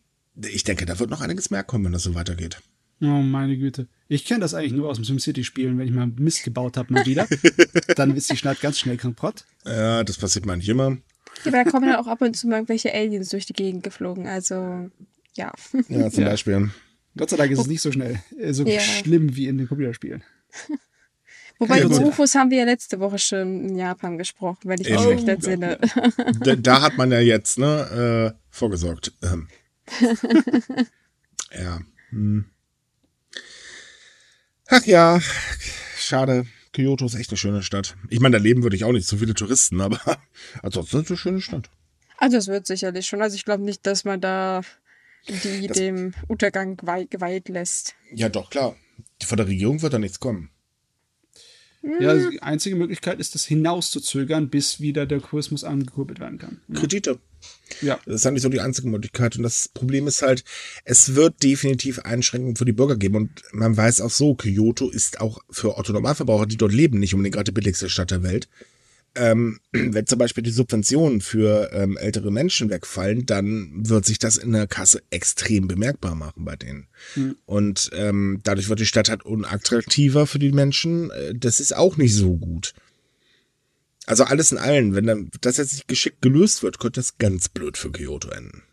Speaker 3: ich denke, da wird noch einiges mehr kommen, wenn das so weitergeht.
Speaker 2: Oh, meine Güte. Ich kenne das eigentlich nur aus dem SimCity-Spielen, wenn ich mal Mist gebaut habe, mal wieder. dann ist die Stadt ganz schnell kaputt.
Speaker 3: Ja, das passiert mal nicht immer.
Speaker 1: Ja, aber da kommen dann auch ab und zu mal irgendwelche Aliens durch die Gegend geflogen. Also, ja.
Speaker 3: Ja, zum
Speaker 2: Ja.
Speaker 3: Beispiel.
Speaker 2: Gott sei Dank ist es nicht so schnell, äh, so
Speaker 1: Ja.
Speaker 2: schlimm wie in den Computerspielen.
Speaker 1: Wobei
Speaker 3: Ja,
Speaker 1: über. UFOs haben wir ja letzte Woche schon in Japan gesprochen, wenn ich mich recht entsinne.
Speaker 3: Da, da hat man ja jetzt, ne, äh, vorgesorgt. Ähm. ja. Hm. Ach ja, schade. Kyoto ist echt eine schöne Stadt. Ich meine, da leben würde ich auch nicht so viele Touristen, aber ansonsten ist es eine schöne Stadt.
Speaker 1: Also es wird sicherlich schon. Also ich glaube nicht, dass man da die
Speaker 3: Das-
Speaker 1: dem Untergang geweiht, lässt.
Speaker 3: Ja, doch, klar. Von der Regierung wird da nichts kommen.
Speaker 2: Ja, also die einzige Möglichkeit ist, das hinauszuzögern, bis wieder der Tourismus angekurbelt werden kann.
Speaker 3: Kredite.
Speaker 2: Ja.
Speaker 3: Das ist eigentlich so die einzige Möglichkeit. Und das Problem ist halt, es wird definitiv Einschränkungen für die Bürger geben. Und man weiß auch so, Kyoto ist auch für Otto-Normalverbraucher, die dort leben, nicht unbedingt gerade die billigste Stadt der Welt. Ähm, wenn zum Beispiel die Subventionen für ähm, ältere Menschen wegfallen, dann wird sich das in der Kasse extrem bemerkbar machen bei denen. Und ähm, dadurch wird die Stadt halt unattraktiver für die Menschen. Äh, Das ist auch nicht so gut. Also alles in allem, wenn dann das jetzt nicht geschickt gelöst wird, könnte das ganz blöd für Kyoto enden.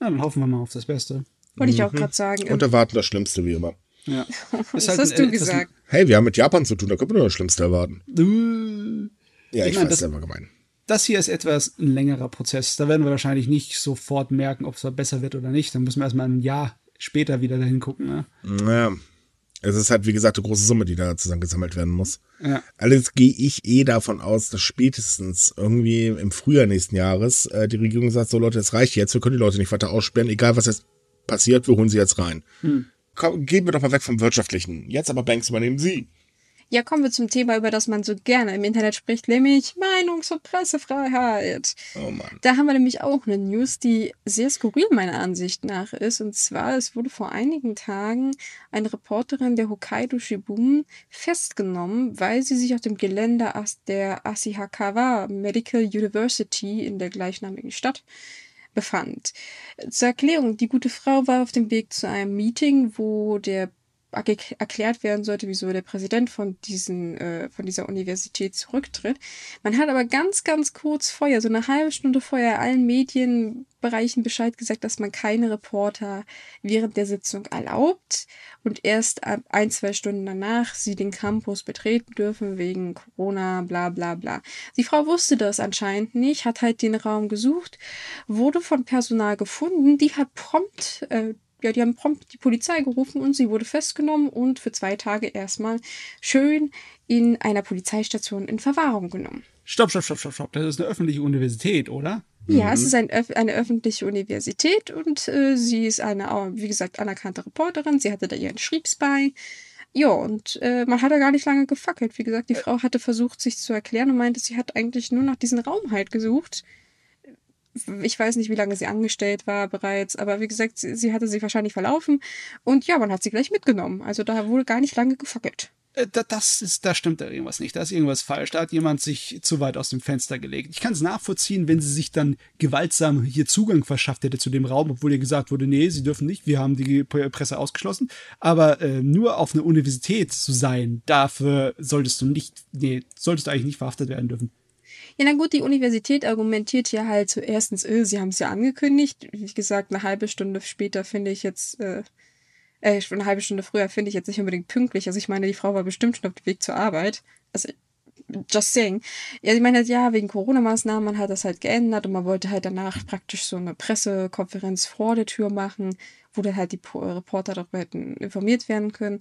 Speaker 2: ja, dann hoffen wir mal auf das Beste.
Speaker 1: Wollte ich auch gerade sagen.
Speaker 3: Und erwarten das Schlimmste wie immer.
Speaker 2: Ja. Ist halt
Speaker 1: hast
Speaker 2: ein
Speaker 1: du gesagt.
Speaker 3: Hey, wir haben mit Japan zu tun, da können wir nur das Schlimmste erwarten.
Speaker 2: Uh,
Speaker 3: Ja,
Speaker 2: Ich
Speaker 3: ich,
Speaker 2: meine,
Speaker 3: weiß,
Speaker 2: das-
Speaker 3: das war gemein.
Speaker 2: Das hier ist etwas ein längerer Prozess. Da werden wir wahrscheinlich nicht sofort merken, ob es besser wird oder nicht. Dann müssen wir erstmal ein Jahr später wieder dahin gucken. Ne?
Speaker 3: Naja, es ist halt, wie gesagt, eine große Summe, die da zusammengesammelt werden muss.
Speaker 2: Ja.
Speaker 3: Allerdings gehe ich eh davon aus, dass spätestens irgendwie im Frühjahr nächsten Jahres äh, die Regierung sagt, so Leute, das reicht jetzt, wir können die Leute nicht weiter aussperren, egal was jetzt passiert, wir holen sie jetzt rein. Komm, gehen wir doch mal weg vom Wirtschaftlichen. Jetzt aber Banks übernehmen sie.
Speaker 1: Ja, kommen wir zum Thema, über das man so gerne im Internet spricht, nämlich Meinungs- und Pressefreiheit.
Speaker 3: Oh Mann.
Speaker 1: Da haben wir nämlich auch eine News, die sehr skurril meiner Ansicht nach ist. Und zwar, es wurde vor einigen Tagen eine Reporterin der Hokkaido Shibunen festgenommen, weil sie sich auf dem Gelände der Asihakawa Medical University in der gleichnamigen Stadt befand. Zur Erklärung, die gute Frau war auf dem Weg zu einem Meeting, wo der erklärt werden sollte, wieso der Präsident von diesen äh, von dieser Universität zurücktritt. Man hat aber ganz, ganz kurz vorher, so eine halbe Stunde vorher, allen Medienbereichen Bescheid gesagt, dass man keine Reporter während der Sitzung erlaubt und erst ein, zwei Stunden danach sie den Campus betreten dürfen wegen Corona, bla bla bla. Die Frau wusste das anscheinend nicht, hat halt den Raum gesucht, wurde von Personal gefunden, die hat prompt äh, ja, die haben prompt die Polizei gerufen und sie wurde festgenommen und für zwei Tage erstmal schön in einer Polizeistation in Verwahrung genommen.
Speaker 2: Stopp, stopp, stopp, stopp, stopp. Das ist eine öffentliche Universität, oder?
Speaker 1: Ja, es ist ein, eine öffentliche Universität und äh, sie ist eine, wie gesagt, anerkannte Reporterin. Sie hatte da ihren Schriebs bei. Ja, und äh, man hat da gar nicht lange gefackelt. Wie gesagt, die Frau hatte versucht, sich zu erklären und meinte, sie hat eigentlich nur nach diesen Raum halt gesucht. Ich weiß nicht, wie lange sie angestellt war bereits, aber wie gesagt, sie, sie hatte sich wahrscheinlich verlaufen und ja, man hat sie gleich mitgenommen. Also da wurde gar nicht lange gefackelt.
Speaker 2: Äh, da- Das ist, da stimmt da irgendwas nicht. Da ist irgendwas falsch. Da hat jemand sich zu weit aus dem Fenster gelegt. Ich kann es nachvollziehen, wenn sie sich dann gewaltsam hier Zugang verschafft hätte zu dem Raum, obwohl ihr gesagt wurde, nee, sie dürfen nicht, wir haben die Presse ausgeschlossen. Aber äh, nur auf einer Universität zu sein, dafür solltest du nicht, nee, solltest du eigentlich nicht verhaftet werden dürfen.
Speaker 1: Ja, na gut, die Universität argumentiert ja halt so erstens, äh, sie haben es ja angekündigt. Wie gesagt, eine halbe Stunde später finde ich jetzt, äh, äh, eine halbe Stunde früher finde ich jetzt nicht unbedingt pünktlich. Also ich meine, die Frau war bestimmt schon auf dem Weg zur Arbeit. Also, just saying. Ja, sie meinte halt, ja, wegen Corona-Maßnahmen, man hat das halt geändert und man wollte halt danach praktisch so eine Pressekonferenz vor der Tür machen, wo dann halt die Po- Reporter darüber hätten informiert werden können.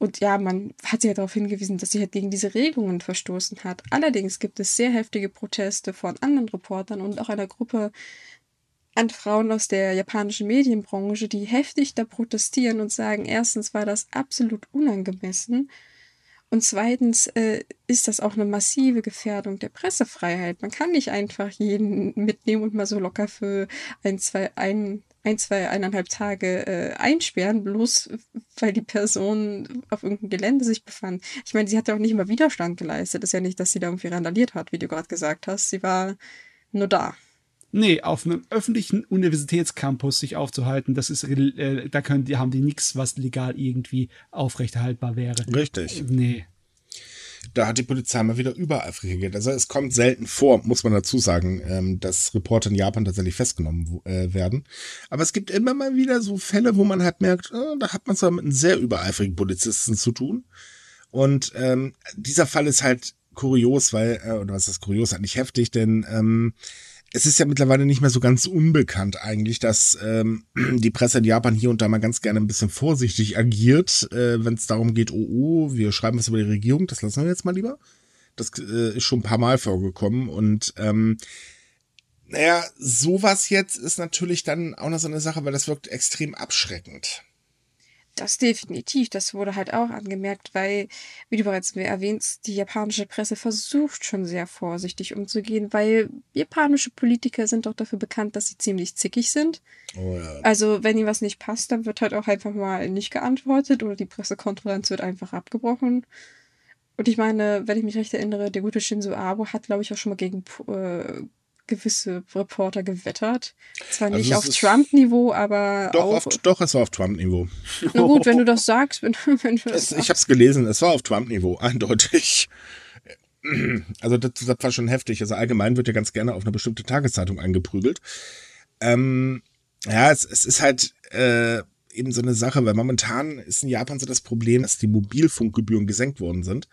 Speaker 1: Und ja, man hat sie halt darauf hingewiesen, dass sie halt gegen diese Regelungen verstoßen hat. Allerdings gibt es sehr heftige Proteste von anderen Reportern und auch einer Gruppe an Frauen aus der japanischen Medienbranche, die heftig da protestieren und sagen, erstens war das absolut unangemessen und zweitens äh, ist das auch eine massive Gefährdung der Pressefreiheit. Man kann nicht einfach jeden mitnehmen und mal so locker für ein, zwei, ein, ein zwei, eineinhalb Tage äh, einsperren, bloß weil die Person auf irgendeinem Gelände sich befand. Ich meine, sie hat ja auch nicht immer Widerstand geleistet. ist ja nicht, dass sie da irgendwie randaliert hat, wie du gerade gesagt hast. Sie war nur da.
Speaker 2: Nee, auf einem öffentlichen Universitätscampus sich aufzuhalten, das ist, äh, da können die, haben die nichts, was legal irgendwie aufrechterhaltbar wäre.
Speaker 3: Richtig.
Speaker 2: Nee.
Speaker 3: Da hat die Polizei mal wieder übereifrig reagiert. Also es kommt selten vor, muss man dazu sagen, ähm, dass Reporter in Japan tatsächlich festgenommen äh, werden. Aber es gibt immer mal wieder so Fälle, wo man halt merkt, äh, da hat man es mit einem sehr übereifrigen Polizisten zu tun. Und ähm, dieser Fall ist halt kurios, weil, äh, oder was ist kurios, halt nicht heftig, denn ähm, es ist ja mittlerweile nicht mehr so ganz unbekannt eigentlich, dass ähm, die Presse in Japan hier und da mal ganz gerne ein bisschen vorsichtig agiert, äh, wenn es darum geht, oh, oh, wir schreiben was über die Regierung, das lassen wir jetzt mal lieber. Das äh, ist schon ein paar Mal vorgekommen und ähm, naja, sowas jetzt ist natürlich dann auch noch so eine Sache, weil das wirkt extrem abschreckend.
Speaker 1: Das definitiv. Das wurde halt auch angemerkt, weil, wie du bereits erwähnst, die japanische Presse versucht schon sehr vorsichtig umzugehen, weil japanische Politiker sind doch dafür bekannt, dass sie ziemlich zickig sind. Oh ja. Also, wenn ihnen was nicht passt, dann wird halt auch einfach mal nicht geantwortet oder die Pressekonferenz wird einfach abgebrochen. Und ich meine, wenn ich mich recht erinnere, der gute Shinzo Abe hat, glaube ich, auch schon mal gegen äh, gewisse Reporter gewettert. Zwar nicht also auf Trump-Niveau, aber
Speaker 3: doch. Auf, doch, es war auf Trump-Niveau.
Speaker 1: Na gut, wenn du das sagst. Wenn, wenn du
Speaker 3: das es, ich habe es gelesen, es war auf Trump-Niveau, eindeutig. Also das, das, war schon heftig. Also allgemein wird ja ganz gerne auf eine bestimmte Tageszeitung angeprügelt. Ähm, ja, es, es ist halt äh, eben so eine Sache, weil momentan ist in Japan so das Problem, dass die Mobilfunkgebühren gesenkt worden sind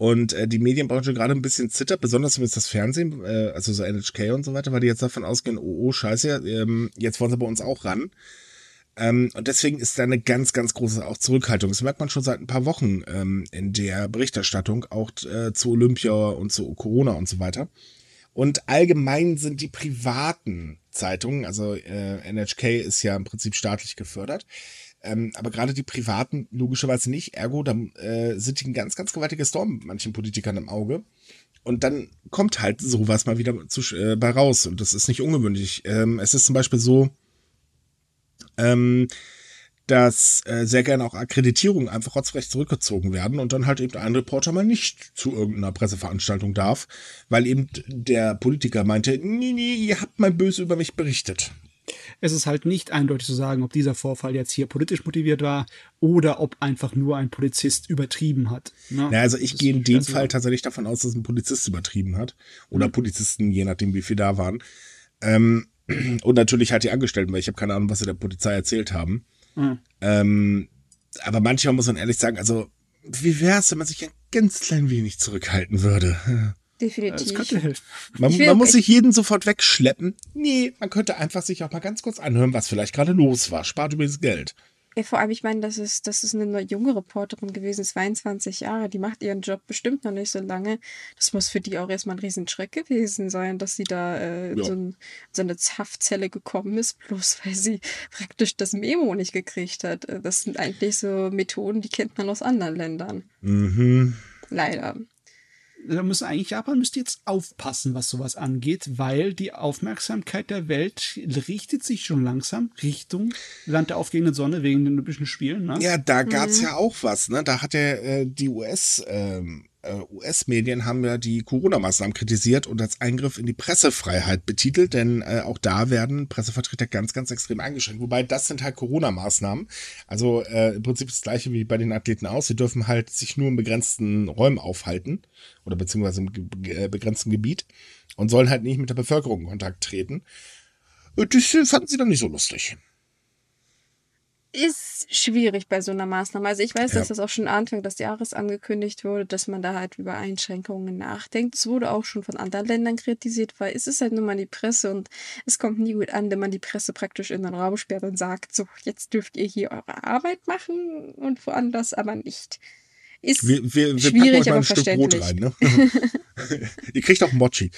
Speaker 3: und äh, die Medienbranche gerade ein bisschen zittert, besonders es das Fernsehen, äh, also so NHK und so weiter, weil die jetzt davon ausgehen, oh, oh scheiße, ähm, jetzt wollen sie bei uns auch ran. Ähm, und deswegen ist da eine ganz, ganz große auch Zurückhaltung. Das merkt man schon seit ein paar Wochen ähm, in der Berichterstattung, auch äh, zu Olympia und zu Corona und so weiter. Und allgemein sind die privaten Zeitungen, also äh, NHK ist ja im Prinzip staatlich gefördert, ähm, aber gerade die Privaten logischerweise nicht. Ergo, da äh, sind die ein ganz, ganz gewaltiger Storm mit manchen Politikern im Auge. Und dann kommt halt sowas mal wieder zu, äh, bei raus. Und das ist nicht ungewöhnlich. Ähm, es ist zum Beispiel so, ähm, dass äh, sehr gerne auch Akkreditierungen einfach rotzfrech zurückgezogen werden und dann halt eben ein Reporter mal nicht zu irgendeiner Presseveranstaltung darf, weil eben der Politiker meinte, nee, nee, ihr habt mal böse über mich berichtet.
Speaker 2: Es ist halt nicht eindeutig zu sagen, ob dieser Vorfall jetzt hier politisch motiviert war oder ob einfach nur ein Polizist übertrieben hat.
Speaker 3: Ne? Ja, also ich gehe in dem Fall tatsächlich davon aus, dass ein Polizist übertrieben hat. Oder mhm. Polizisten, je nachdem, wie viel da waren. Ähm, und natürlich halt die Angestellten, weil ich habe keine Ahnung, was sie der Polizei erzählt haben. Mhm. Ähm, aber manchmal muss man ehrlich sagen, also wie wäre es, wenn man sich ein ganz klein wenig zurückhalten würde?
Speaker 1: Definitiv. Das könnte
Speaker 3: helfen. Man, man muss sich jeden sofort wegschleppen. Nee, man könnte einfach sich auch mal ganz kurz anhören, was vielleicht gerade los war. Spart übrigens Geld.
Speaker 1: Ja, vor allem, ich meine, das ist, das ist eine junge Reporterin gewesen, 22 Jahre, die macht ihren Job bestimmt noch nicht so lange. Das muss für die auch erstmal ein Riesenschreck gewesen sein, dass sie da äh, ja. so, ein, so eine Haftzelle gekommen ist, bloß weil sie praktisch das Memo nicht gekriegt hat. Äh, das sind eigentlich so Methoden, die kennt man aus anderen Ländern.
Speaker 3: Mhm.
Speaker 1: Leider
Speaker 2: da müssen eigentlich Japan müsste jetzt aufpassen, was sowas angeht, weil die Aufmerksamkeit der Welt richtet sich schon langsam Richtung Land der aufgehenden Sonne wegen den Olympischen Spielen. Ne?
Speaker 3: Ja, da gab's mhm. ja auch was. Ne? Da hat ja äh, die US ähm, äh, US-Medien haben ja die Corona-Maßnahmen kritisiert und als Eingriff in die Pressefreiheit betitelt, denn äh, auch da werden Pressevertreter ganz, ganz extrem eingeschränkt. Wobei das sind halt Corona-Maßnahmen. Also äh, im Prinzip das gleiche wie bei den Athleten aus. Sie dürfen halt sich nur in begrenzten Räumen aufhalten oder beziehungsweise im äh, begrenzten Gebiet und sollen halt nicht mit der Bevölkerung in Kontakt treten. Das fanden sie dann nicht so lustig
Speaker 1: ist schwierig bei so einer Maßnahme. Also ich weiß, ja. dass das auch schon Anfang des Jahres angekündigt wurde, dass man da halt über Einschränkungen nachdenkt. Es wurde auch schon von anderen Ländern kritisiert, weil es ist halt nur mal die Presse und es kommt nie gut an, wenn man die Presse praktisch in den Raum sperrt und sagt, so, jetzt dürft ihr hier eure Arbeit machen und woanders aber nicht. Ist wir, wir, wir schwierig, packen euch mal ein Stück Brot rein.
Speaker 3: Ne? ihr kriegt auch Mochi.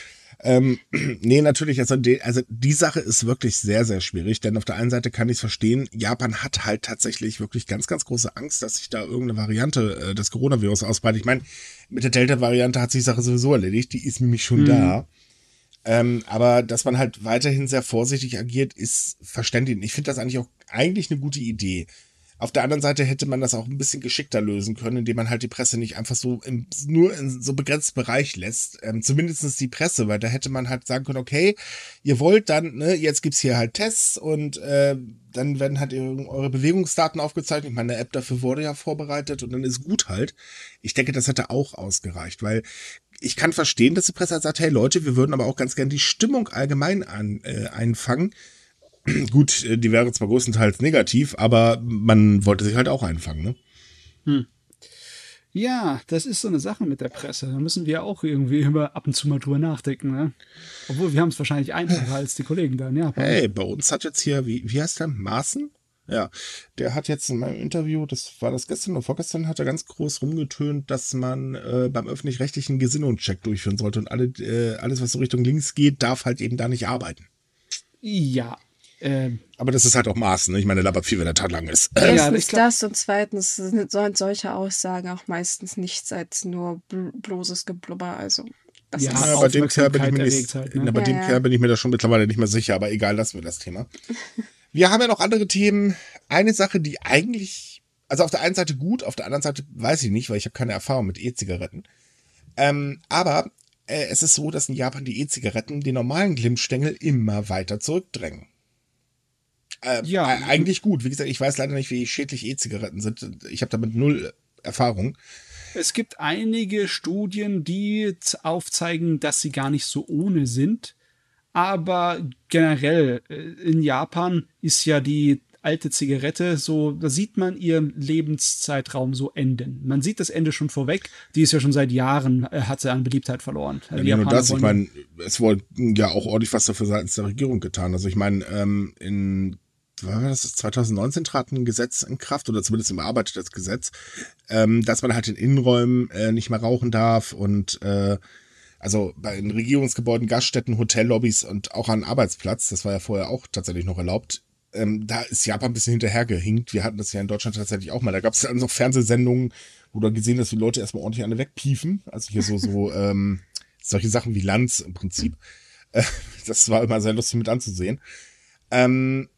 Speaker 3: Ähm, nee, natürlich, also die, also die Sache ist wirklich sehr, sehr schwierig, denn auf der einen Seite kann ich es verstehen, Japan hat halt tatsächlich wirklich ganz, ganz große Angst, dass sich da irgendeine Variante äh, des Coronavirus ausbreitet. Ich meine, mit der Delta-Variante hat sich die Sache sowieso erledigt, die ist nämlich schon mhm. da. Ähm, aber dass man halt weiterhin sehr vorsichtig agiert, ist verständlich. Ich finde das eigentlich auch eigentlich eine gute Idee. Auf der anderen Seite hätte man das auch ein bisschen geschickter lösen können, indem man halt die Presse nicht einfach so im, nur in so begrenzten Bereich lässt. Ähm, zumindest die Presse, weil da hätte man halt sagen können, okay, ihr wollt dann, ne, jetzt gibt's hier halt Tests und äh, dann werden halt eure Bewegungsdaten aufgezeichnet. Meine App dafür wurde ja vorbereitet und dann ist gut halt. Ich denke, das hätte auch ausgereicht, weil ich kann verstehen, dass die Presse halt sagt, hey Leute, wir würden aber auch ganz gern die Stimmung allgemein an, äh, einfangen. Gut, äh, die wäre zwar größtenteils negativ, aber man wollte sich halt auch einfangen, ne? Hm.
Speaker 2: Ja, das ist so eine Sache mit der Presse. Da müssen wir auch irgendwie immer ab und zu mal drüber nachdenken, ne? Obwohl wir haben es wahrscheinlich einfacher als die Kollegen da in Japan.
Speaker 3: Hey, bei uns hat jetzt hier, wie, wie heißt der? Maaßen? Ja, der hat jetzt in meinem Interview, das war das gestern oder vorgestern, hat er ganz groß rumgetönt, dass man äh, beim öffentlich-rechtlichen Gesinnungscheck durchführen sollte und alle, äh, alles, was so Richtung links geht, darf halt eben da nicht arbeiten.
Speaker 2: Ja.
Speaker 3: Ähm, Aber das ist halt auch Maßen, ne? Ich meine, labert viel, wenn der Tag lang ist.
Speaker 1: Erstens ja, das und zweitens sollen solche Aussagen auch meistens nichts als nur bloßes Geblubber. Also
Speaker 3: das ja, ja bei dem Kerl bin ich mir nicht, halt, ne? bei ja, dem ja. Kerl bin ich mir da schon mittlerweile nicht mehr sicher, aber egal, lassen wir das Thema. Wir haben ja noch andere Themen. Eine Sache, die eigentlich, also auf der einen Seite gut, auf der anderen Seite weiß ich nicht, weil ich habe keine Erfahrung mit E-Zigaretten. Ähm, aber äh, es ist so, dass in Japan die E-Zigaretten den normalen Glimmstängel immer weiter zurückdrängen. Äh, ja. Eigentlich gut. Wie gesagt, ich weiß leider nicht, wie schädlich E-Zigaretten sind. Ich habe damit null Erfahrung.
Speaker 2: Es gibt einige Studien, die aufzeigen, dass sie gar nicht so ohne sind. Aber generell äh, in Japan ist ja die alte Zigarette so, da sieht man ihren Lebenszeitraum so enden. Man sieht das Ende schon vorweg. Die ist ja schon seit Jahren, äh, hat sie an Beliebtheit verloren.
Speaker 3: Also ja, nur das, ich meine, es wurde ja auch ordentlich was dafür seitens der Regierung getan. Also ich meine, ähm, in das 2019 trat ein Gesetz in Kraft oder zumindest überarbeitetes Gesetz, ähm, dass man halt in Innenräumen äh, nicht mehr rauchen darf und äh, also bei den Regierungsgebäuden, Gaststätten, Hotellobbys und auch an Arbeitsplatz, das war ja vorher auch tatsächlich noch erlaubt, ähm, da ist Japan ein bisschen hinterhergehinkt. Wir hatten das ja in Deutschland tatsächlich auch mal. Da gab es dann noch Fernsehsendungen, wo du gesehen hast, wie Leute erstmal ordentlich alle wegpiefen. Also hier so, so ähm, solche Sachen wie Lanz im Prinzip. Äh, das war immer sehr lustig mit anzusehen. Ähm,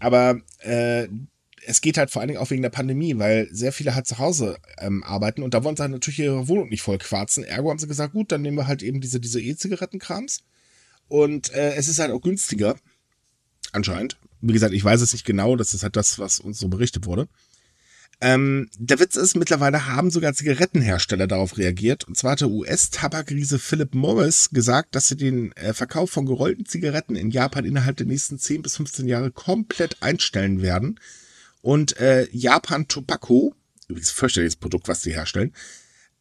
Speaker 3: aber äh, es geht halt vor allen Dingen auch wegen der Pandemie, weil sehr viele halt zu Hause ähm, arbeiten und da wollen sie halt natürlich ihre Wohnung nicht voll quarzen. Ergo haben sie gesagt, gut, dann nehmen wir halt eben diese, diese E-Zigarettenkrams. Und äh, es ist halt auch günstiger. Anscheinend. Wie gesagt, ich weiß es nicht genau, das ist halt das, was uns so berichtet wurde. Ähm, der Witz ist, mittlerweile haben sogar Zigarettenhersteller darauf reagiert. Und zwar hat der US-Tabakriese Philip Morris gesagt, dass sie den äh, Verkauf von gerollten Zigaretten in Japan innerhalb der nächsten 10 bis 15 Jahre komplett einstellen werden und äh, Japan Tobacco, übrigens fürchterliches Produkt, was sie herstellen,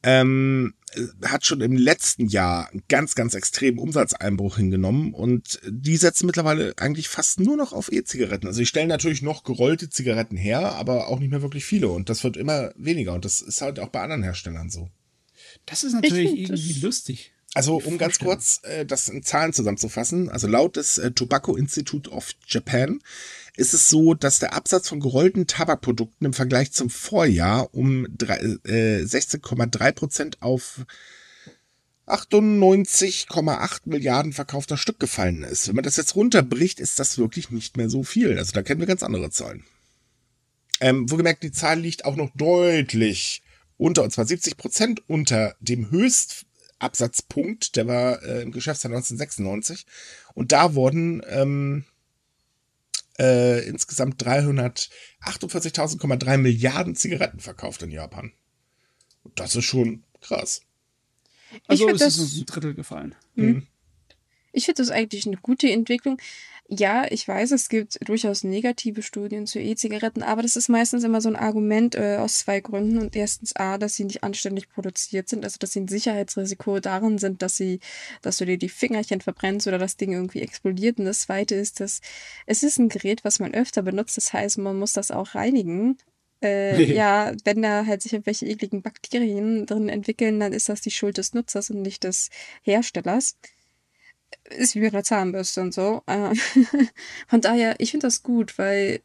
Speaker 3: ähm, hat schon im letzten Jahr einen ganz, ganz extremen Umsatzeinbruch hingenommen und die setzen mittlerweile eigentlich fast nur noch auf E-Zigaretten. Also die stellen natürlich noch gerollte Zigaretten her, aber auch nicht mehr wirklich viele und das wird immer weniger und das ist halt auch bei anderen Herstellern so.
Speaker 2: Das ist natürlich irgendwie lustig.
Speaker 3: Also um ganz kurz äh, das in Zahlen zusammenzufassen, also laut des äh, Tobacco Institute of Japan ist es so, dass der Absatz von gerollten Tabakprodukten im Vergleich zum Vorjahr um äh, 16,3 Prozent auf 98,8 Milliarden verkaufter Stück gefallen ist. Wenn man das jetzt runterbricht, ist das wirklich nicht mehr so viel. Also da kennen wir ganz andere Zahlen. Ähm, wohlgemerkt, die Zahl liegt auch noch deutlich unter, und zwar 70 Prozent unter dem Höchstabsatzpunkt, der war äh, im Geschäftsjahr 1996. Und da wurden ähm, äh, insgesamt 348.000,3 Milliarden Zigaretten verkauft in Japan. Und das ist schon krass.
Speaker 2: Also ist es uns ein Drittel gefallen. Mhm.
Speaker 1: Ich finde das eigentlich eine gute Entwicklung. Ja, ich weiß, es gibt durchaus negative Studien zu E-Zigaretten, aber das ist meistens immer so ein Argument äh, aus zwei Gründen. Und erstens A, dass sie nicht anständig produziert sind, also dass sie ein Sicherheitsrisiko darin sind, dass sie, dass du dir die Fingerchen verbrennst oder das Ding irgendwie explodiert. Und das zweite ist, dass es ist ein Gerät, was man öfter benutzt. Das heißt, man muss das auch reinigen. Äh, ja, wenn da halt sich irgendwelche ekligen Bakterien drin entwickeln, dann ist das die Schuld des Nutzers und nicht des Herstellers. Ist wie bei einer Zahnbürste und so. Äh, von daher, ich finde das gut, weil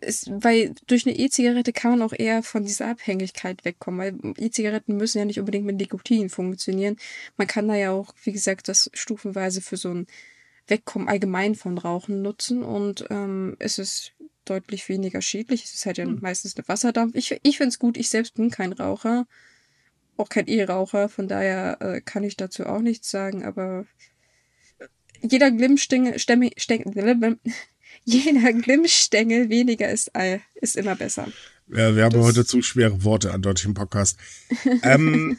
Speaker 1: es, weil durch eine E-Zigarette kann man auch eher von dieser Abhängigkeit wegkommen, weil E-Zigaretten müssen ja nicht unbedingt mit Nikotin funktionieren. Man kann da ja auch, wie gesagt, das stufenweise für so ein Wegkommen allgemein von Rauchen nutzen und ähm, es ist deutlich weniger schädlich. Es ist halt ja hm. meistens eine Wasserdampf. Ich, ich finde es gut, ich selbst bin kein Raucher, auch kein E-Raucher, von daher äh, kann ich dazu auch nichts sagen, aber jeder Glimmstängel, Stämme, Stängel, jeder Glimmstängel weniger ist, ist immer besser.
Speaker 3: Ja, wir haben das heute zu schwere Worte an deutschen Podcast. ähm,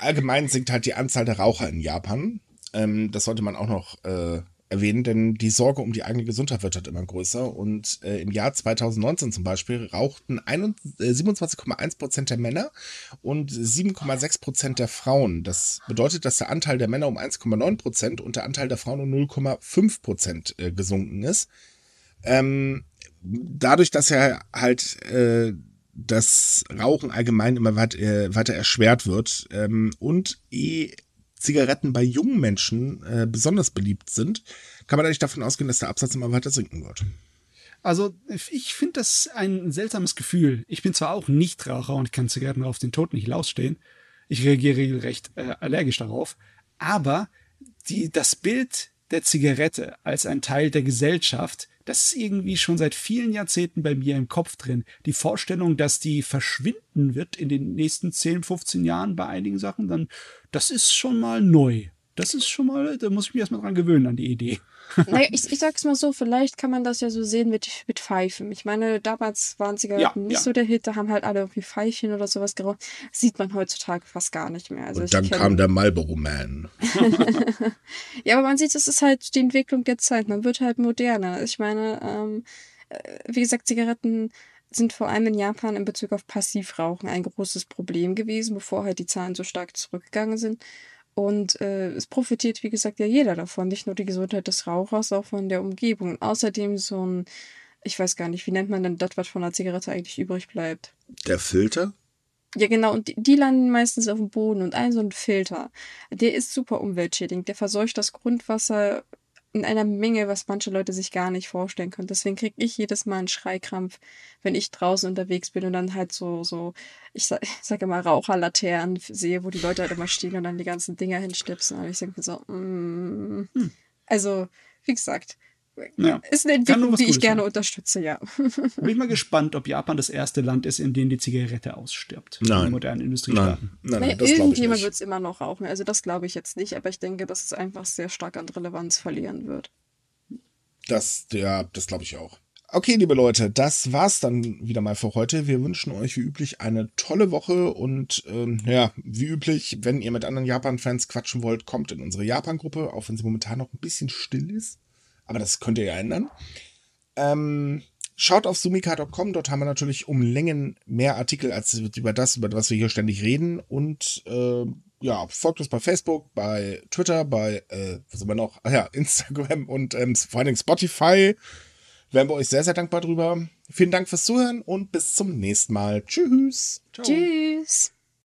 Speaker 3: allgemein sinkt halt die Anzahl der Raucher in Japan. Ähm, das sollte man auch noch äh, erwähnen, denn die Sorge um die eigene Gesundheit wird halt immer größer. Und äh, im Jahr 2019 zum Beispiel rauchten 27,1 äh, Prozent der Männer und 7,6 Prozent der Frauen. Das bedeutet, dass der Anteil der Männer um 1,9 Prozent und der Anteil der Frauen um 0,5 Prozent äh, gesunken ist. Ähm, dadurch, dass ja halt äh, das Rauchen allgemein immer weit, äh, weiter erschwert wird ähm, und eh Zigaretten bei jungen Menschen äh, besonders beliebt sind, kann man eigentlich davon ausgehen, dass der Absatz immer weiter sinken wird.
Speaker 2: Also ich finde das ein seltsames Gefühl. Ich bin zwar auch Nichtraucher und kann Zigaretten auf den Tod nicht ausstehen. Ich reagiere regelrecht äh, allergisch darauf. Aber die, das Bild der Zigarette als ein Teil der Gesellschaft das ist irgendwie schon seit vielen Jahrzehnten bei mir im Kopf drin. Die Vorstellung, dass die verschwinden wird in den nächsten 10, 15 Jahren bei einigen Sachen, dann, das ist schon mal neu. Das ist schon mal, da muss ich mich erstmal dran gewöhnen an die Idee.
Speaker 1: Naja, ich, ich sag's mal so, vielleicht kann man das ja so sehen mit, mit Pfeifen. Ich meine, damals waren Zigaretten ja, nicht ja. so der Hit, da haben halt alle irgendwie Pfeifchen oder sowas geraucht. Sieht man heutzutage fast gar nicht mehr.
Speaker 3: Also Und dann kam der Marlboro Man.
Speaker 1: ja, aber man sieht, das ist halt die Entwicklung der Zeit. Man wird halt moderner. Ich meine, ähm, äh, wie gesagt, Zigaretten sind vor allem in Japan in Bezug auf Passivrauchen ein großes Problem gewesen, bevor halt die Zahlen so stark zurückgegangen sind. Und äh, es profitiert, wie gesagt, ja jeder davon. Nicht nur die Gesundheit des Rauchers, auch von der Umgebung. Und außerdem so ein, ich weiß gar nicht, wie nennt man denn das, was von einer Zigarette eigentlich übrig bleibt?
Speaker 3: Der Filter?
Speaker 1: Ja, genau. Und die, die landen meistens auf dem Boden. Und ein so ein Filter, der ist super umweltschädigend. Der verseucht das Grundwasser in einer Menge, was manche Leute sich gar nicht vorstellen können. Deswegen kriege ich jedes Mal einen Schreikrampf, wenn ich draußen unterwegs bin und dann halt so, so, ich, sag, sage immer Raucherlaternen sehe, wo die Leute halt immer stehen und dann die ganzen Dinger hinstipsen. Und ich denke mir so, mm. hm. also, wie gesagt, ja. Ist eine Entwicklung, die ich gerne sein. unterstütze, ja.
Speaker 2: Bin ich mal gespannt, ob Japan das erste Land ist, in dem die Zigarette ausstirbt.
Speaker 3: Nein.
Speaker 2: In modernen Industriestaaten.
Speaker 1: Nein, nein, nein irgendjemand wird es immer noch rauchen. Also das glaube ich jetzt nicht, aber ich denke, dass es einfach sehr stark an Relevanz verlieren wird.
Speaker 3: Das, ja, das glaube ich auch. Okay, liebe Leute, das war's dann wieder mal für heute. Wir wünschen euch wie üblich eine tolle Woche und ähm, ja, wie üblich, wenn ihr mit anderen Japan-Fans quatschen wollt, kommt in unsere Japan-Gruppe, auch wenn sie momentan noch ein bisschen still ist aber das könnt ihr ja ändern. Ähm, schaut auf sumika.com, dort haben wir natürlich um Längen mehr Artikel als über das, über was wir hier ständig reden. Und äh, ja, folgt uns bei Facebook, bei Twitter, bei, äh, was wir noch? Ah ja, Instagram und ähm, vor allen Dingen Spotify. Wären wir euch sehr, sehr dankbar drüber. Vielen Dank fürs Zuhören und bis zum nächsten Mal. Tschüss.
Speaker 1: Ciao. Tschüss.